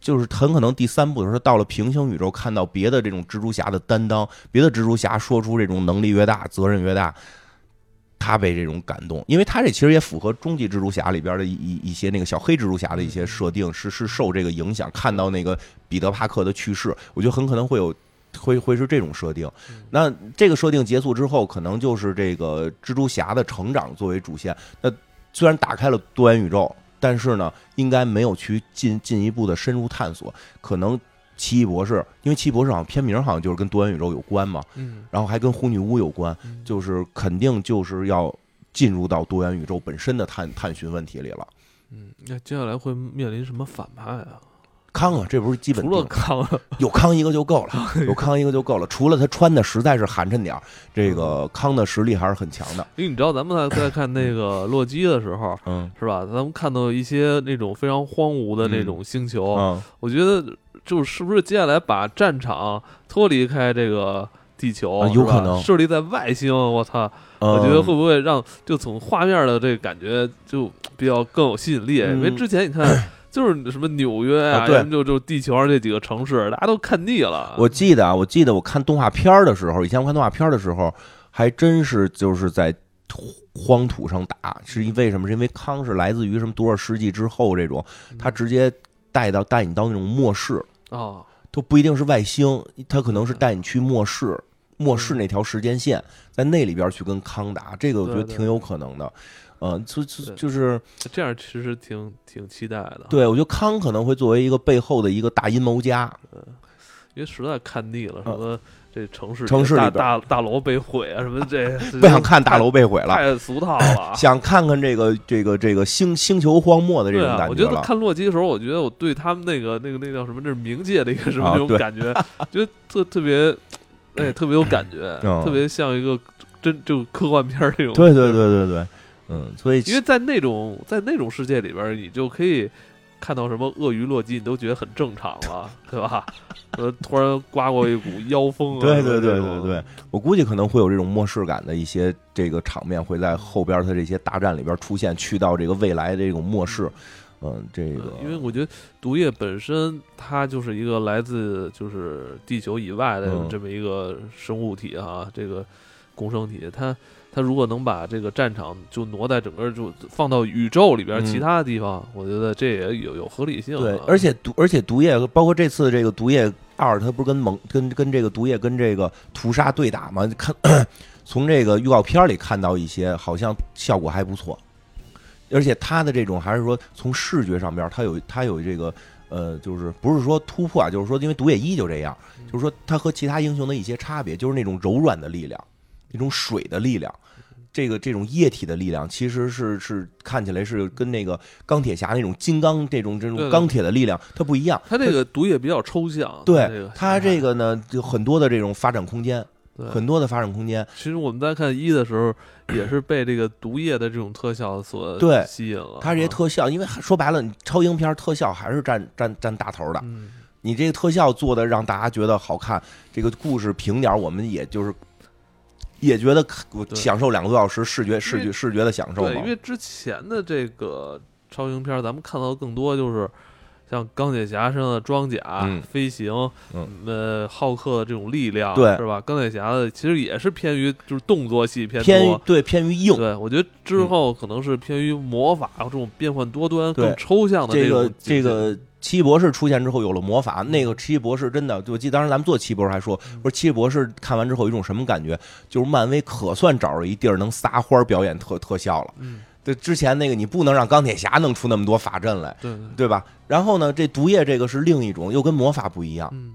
就是很可能第三部的时候，到了平行宇宙，看到别的这种蜘蛛侠的担当，别的蜘蛛侠说出这种能力越大，责任越大，他被这种感动，因为他这其实也符合终极蜘蛛侠里边的一一些那个小黑蜘蛛侠的一些设定，是是受这个影响，看到那个彼得帕克的去世，我觉得很可能会有。会会是这种设定，那这个设定结束之后，可能就是这个蜘蛛侠的成长作为主线。那虽然打开了多元宇宙，但是呢，应该没有去进进一步的深入探索。可能奇异博士，因为奇异博士好像片名好像就是跟多元宇宙有关嘛，嗯，然后还跟红女巫有关，就是肯定就是要进入到多元宇宙本身的探探寻问题里了。嗯，那接下来会面临什么反派啊？康啊，这不是基本除了康，有康一个就够了，有康一个就够了。除了他穿的实在是寒碜点儿，这个康的实力还是很强的。因为你知道，咱们在在看那个洛基的时候，嗯，是吧？咱们看到一些那种非常荒芜的那种星球，嗯，我觉得就是不是接下来把战场脱离开这个地球，有可能设立在外星。我操，我觉得会不会让就从画面的这个感觉就比较更有吸引力？因为之前你看。就是什么纽约啊，就就地球上这几个城市，大家都看腻了。我记得啊，我记得我看动画片的时候，以前我看动画片的时候，还真是就是在荒土上打，是因为什么？是因为康是来自于什么多少世纪之后这种，他直接带到带你到那种末世啊，都不一定是外星，他可能是带你去末世，末世那条时间线，在那里边去跟康打，这个我觉得挺有可能的。嗯，就就就是这样，其实挺挺期待的。对，我觉得康可能会作为一个背后的一个大阴谋家，嗯，因为实在看腻了，什么这城市城市大大大楼被毁啊，什么这 不想看大楼被毁了，太俗套了。想看看这个这个这个星星球荒漠的这种感觉我觉得看洛基的时候，我觉得我对他们那个那个那叫什么，这是冥界的一个什么那种感觉，觉得特特别哎，特别有感觉，特别像一个真就科幻片那种。对对对对对。嗯，所以因为在那种在那种世界里边，你就可以看到什么鳄鱼洛基，你都觉得很正常了，对吧？呃，突然刮过一股妖风啊！对对对对对，我估计可能会有这种末世感的一些这个场面会在后边的这些大战里边出现，去到这个未来的这种末世。嗯，这个因为我觉得毒液本身它就是一个来自就是地球以外的这么一个生物体啊，这个共生体，它。他如果能把这个战场就挪在整个就放到宇宙里边其他的地方，我觉得这也有有合理性。对，而且毒而且毒液包括这次这个毒液二，他不是跟蒙跟跟这个毒液跟这个屠杀对打吗？看 从这个预告片里看到一些，好像效果还不错。而且他的这种还是说从视觉上边，他有他有这个呃，就是不是说突破啊，就是说因为毒液一就这样，就是说他和其他英雄的一些差别，就是那种柔软的力量。一种水的力量，这个这种液体的力量，其实是是看起来是跟那个钢铁侠那种金刚这种这种钢铁的力量它不一样。它这个毒液比较抽象，对它这个呢，就很多的这种发展空间，很多的发展空间。其实我们在看一的时候，也是被这个毒液的这种特效所 对吸引了。它这些啊特效，因为说白了，你超英片特效还是占占占大头的。嗯，你这个特效做的让大家觉得好看，这个故事平点儿，我们也就是也觉得享受两个多小时视觉视觉视觉的享受对，因。为之前的这个超英片，咱们看到的更多就是像钢铁侠身上的装甲、嗯飞行，嗯呃，浩克的这种力量，对是吧？钢铁侠的其实也是偏于就是动作戏偏偏于多。对偏于硬，对，我觉得之后可能是偏于魔法这种变幻多端、更抽象的这个这个奇异博士出现之后有了魔法，那个奇异博士真的，我记得当时咱们做奇异博士还说，说奇异博士看完之后有一种什么感觉？就是漫威可算找着一地儿能撒欢儿表演特特效了。嗯，对，之前那个你不能让钢铁侠弄出那么多法阵来，对，对对吧？然后呢，这毒液这个是另一种，又跟魔法不一样，嗯，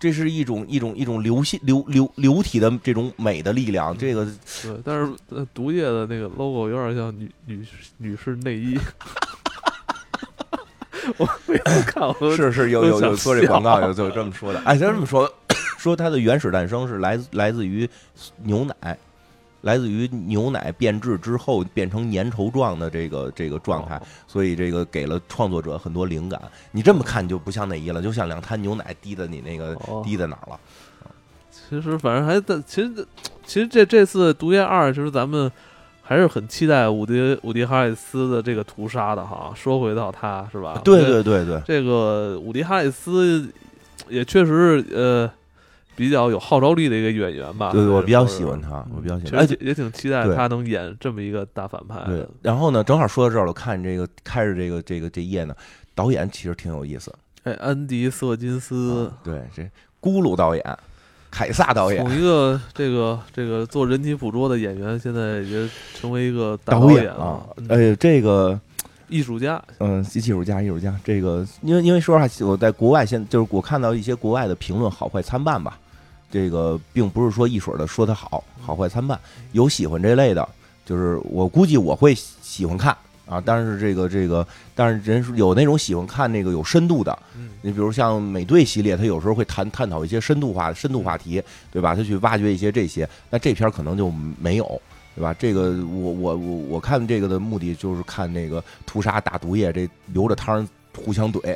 这是一种一种一种流性流流流体的这种美的力嗯量。这个对，但是呃，毒液的那个 logo 有点像女女女士内衣。我每次看我都是是有有有做这广告有有就这么说的，哎，就这么说，说它的原始诞生是来自来自于牛奶，来自于牛奶变质之后变成粘稠状的这个这个状态，哦所以这个给了创作者很多灵感。你这么看就不像内衣了，就像两滩牛奶滴在你那个哦滴在哪儿了。其实反正还在，其实其实这这次《毒液二》，其实咱们还是很期待伍迪伍迪哈里斯的这个屠杀的哈。说回到他是吧？对对对对，这个伍迪哈里斯也确实是呃比较有号召力的一个演员吧。对，我比较喜欢他，我比较喜确欢。而且也挺期待他能演这么一个大反派对的。，然后呢，正好说到这儿了，我看这个开着这个这个这页呢，导演其实挺有意思。哎，安迪·瑟金斯啊对，这咕噜导演，凯撒导演，从一个这个这个做人体捕捉的演员，现在也成为一个导演啊嗯，哎，这个艺术家。嗯，艺术家，艺术家，这个因为因为说实话，我在国外现就是我看到一些国外的评论好坏参半吧，这个并不是说一水的说它好，好坏参半，有喜欢这类的，就是我估计我会喜欢看啊，但是这个这个，但是人有那种喜欢看那个有深度的，嗯，你比如像美队系列，他有时候会谈探讨一些深度化深度话题，对吧？他去挖掘一些这些，那这片儿可能就没有，对吧？这个我我我我看这个的目的就是看那个屠杀大毒液，这留着汤儿互相怼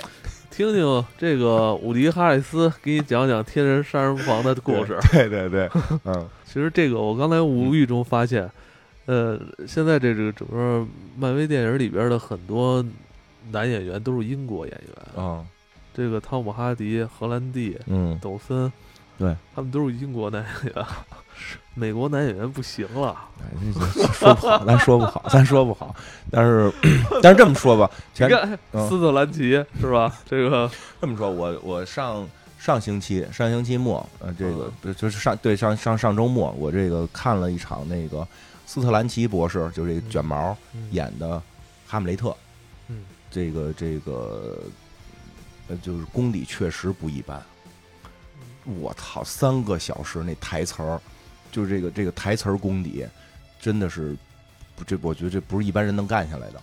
听听这个伍迪·哈里斯给你讲讲天人杀人房的故事。对对对，嗯，其实这个我刚才无意中发现，呃，现在这个整个漫威电影里边的很多男演员都是英国演员，啊，这个汤姆·哈迪、荷兰弟、嗯，抖森，对。他们都是英国男演员，美国男演员不行了。说不好，咱说不好，咱说不好，但是 但是这么说吧，前你看嗯。斯特兰奇是吧？这个这么说，我我上上星期上星期末，呃，这个不就是上对上上上周末，我这个看了一场那个斯特兰奇博士，就这个卷毛嗯演的哈姆雷特，嗯，这个这个呃，就是功底确实不一般。我操，三个小时那台词儿，就是这个这个台词儿功底，真的是不这，我觉得这不是一般人能干下来的。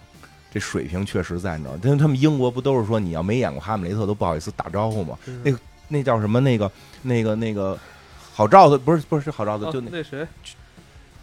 这水平确实在那儿，因为他们英国不都是说你要没演过哈姆雷特都不好意思打招呼吗？那个那叫什么？那个那个那个好兆子不是不是好兆子，啊就那那谁，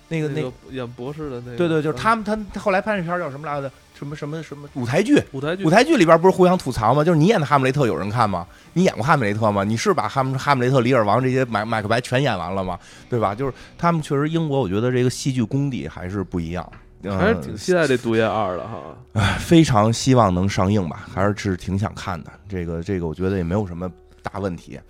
那个那个演博士的那个，对对，就是嗯他们他他后来拍那片儿叫什么来着？什么什么什么舞台剧？舞台剧舞台剧里边不是互相吐槽吗？就是你演的哈姆雷特有人看吗？你演过哈姆雷特吗？你是把哈姆哈姆雷特、李尔王这些麦麦克白全演完了吗？对吧？就是他们确实英国，我觉得这个戏剧功底还是不一样，嗯还是挺期待这《毒液二》的哈。唉非常希望能上映吧，还是是挺想看的。这个这个，我觉得也没有什么大问题。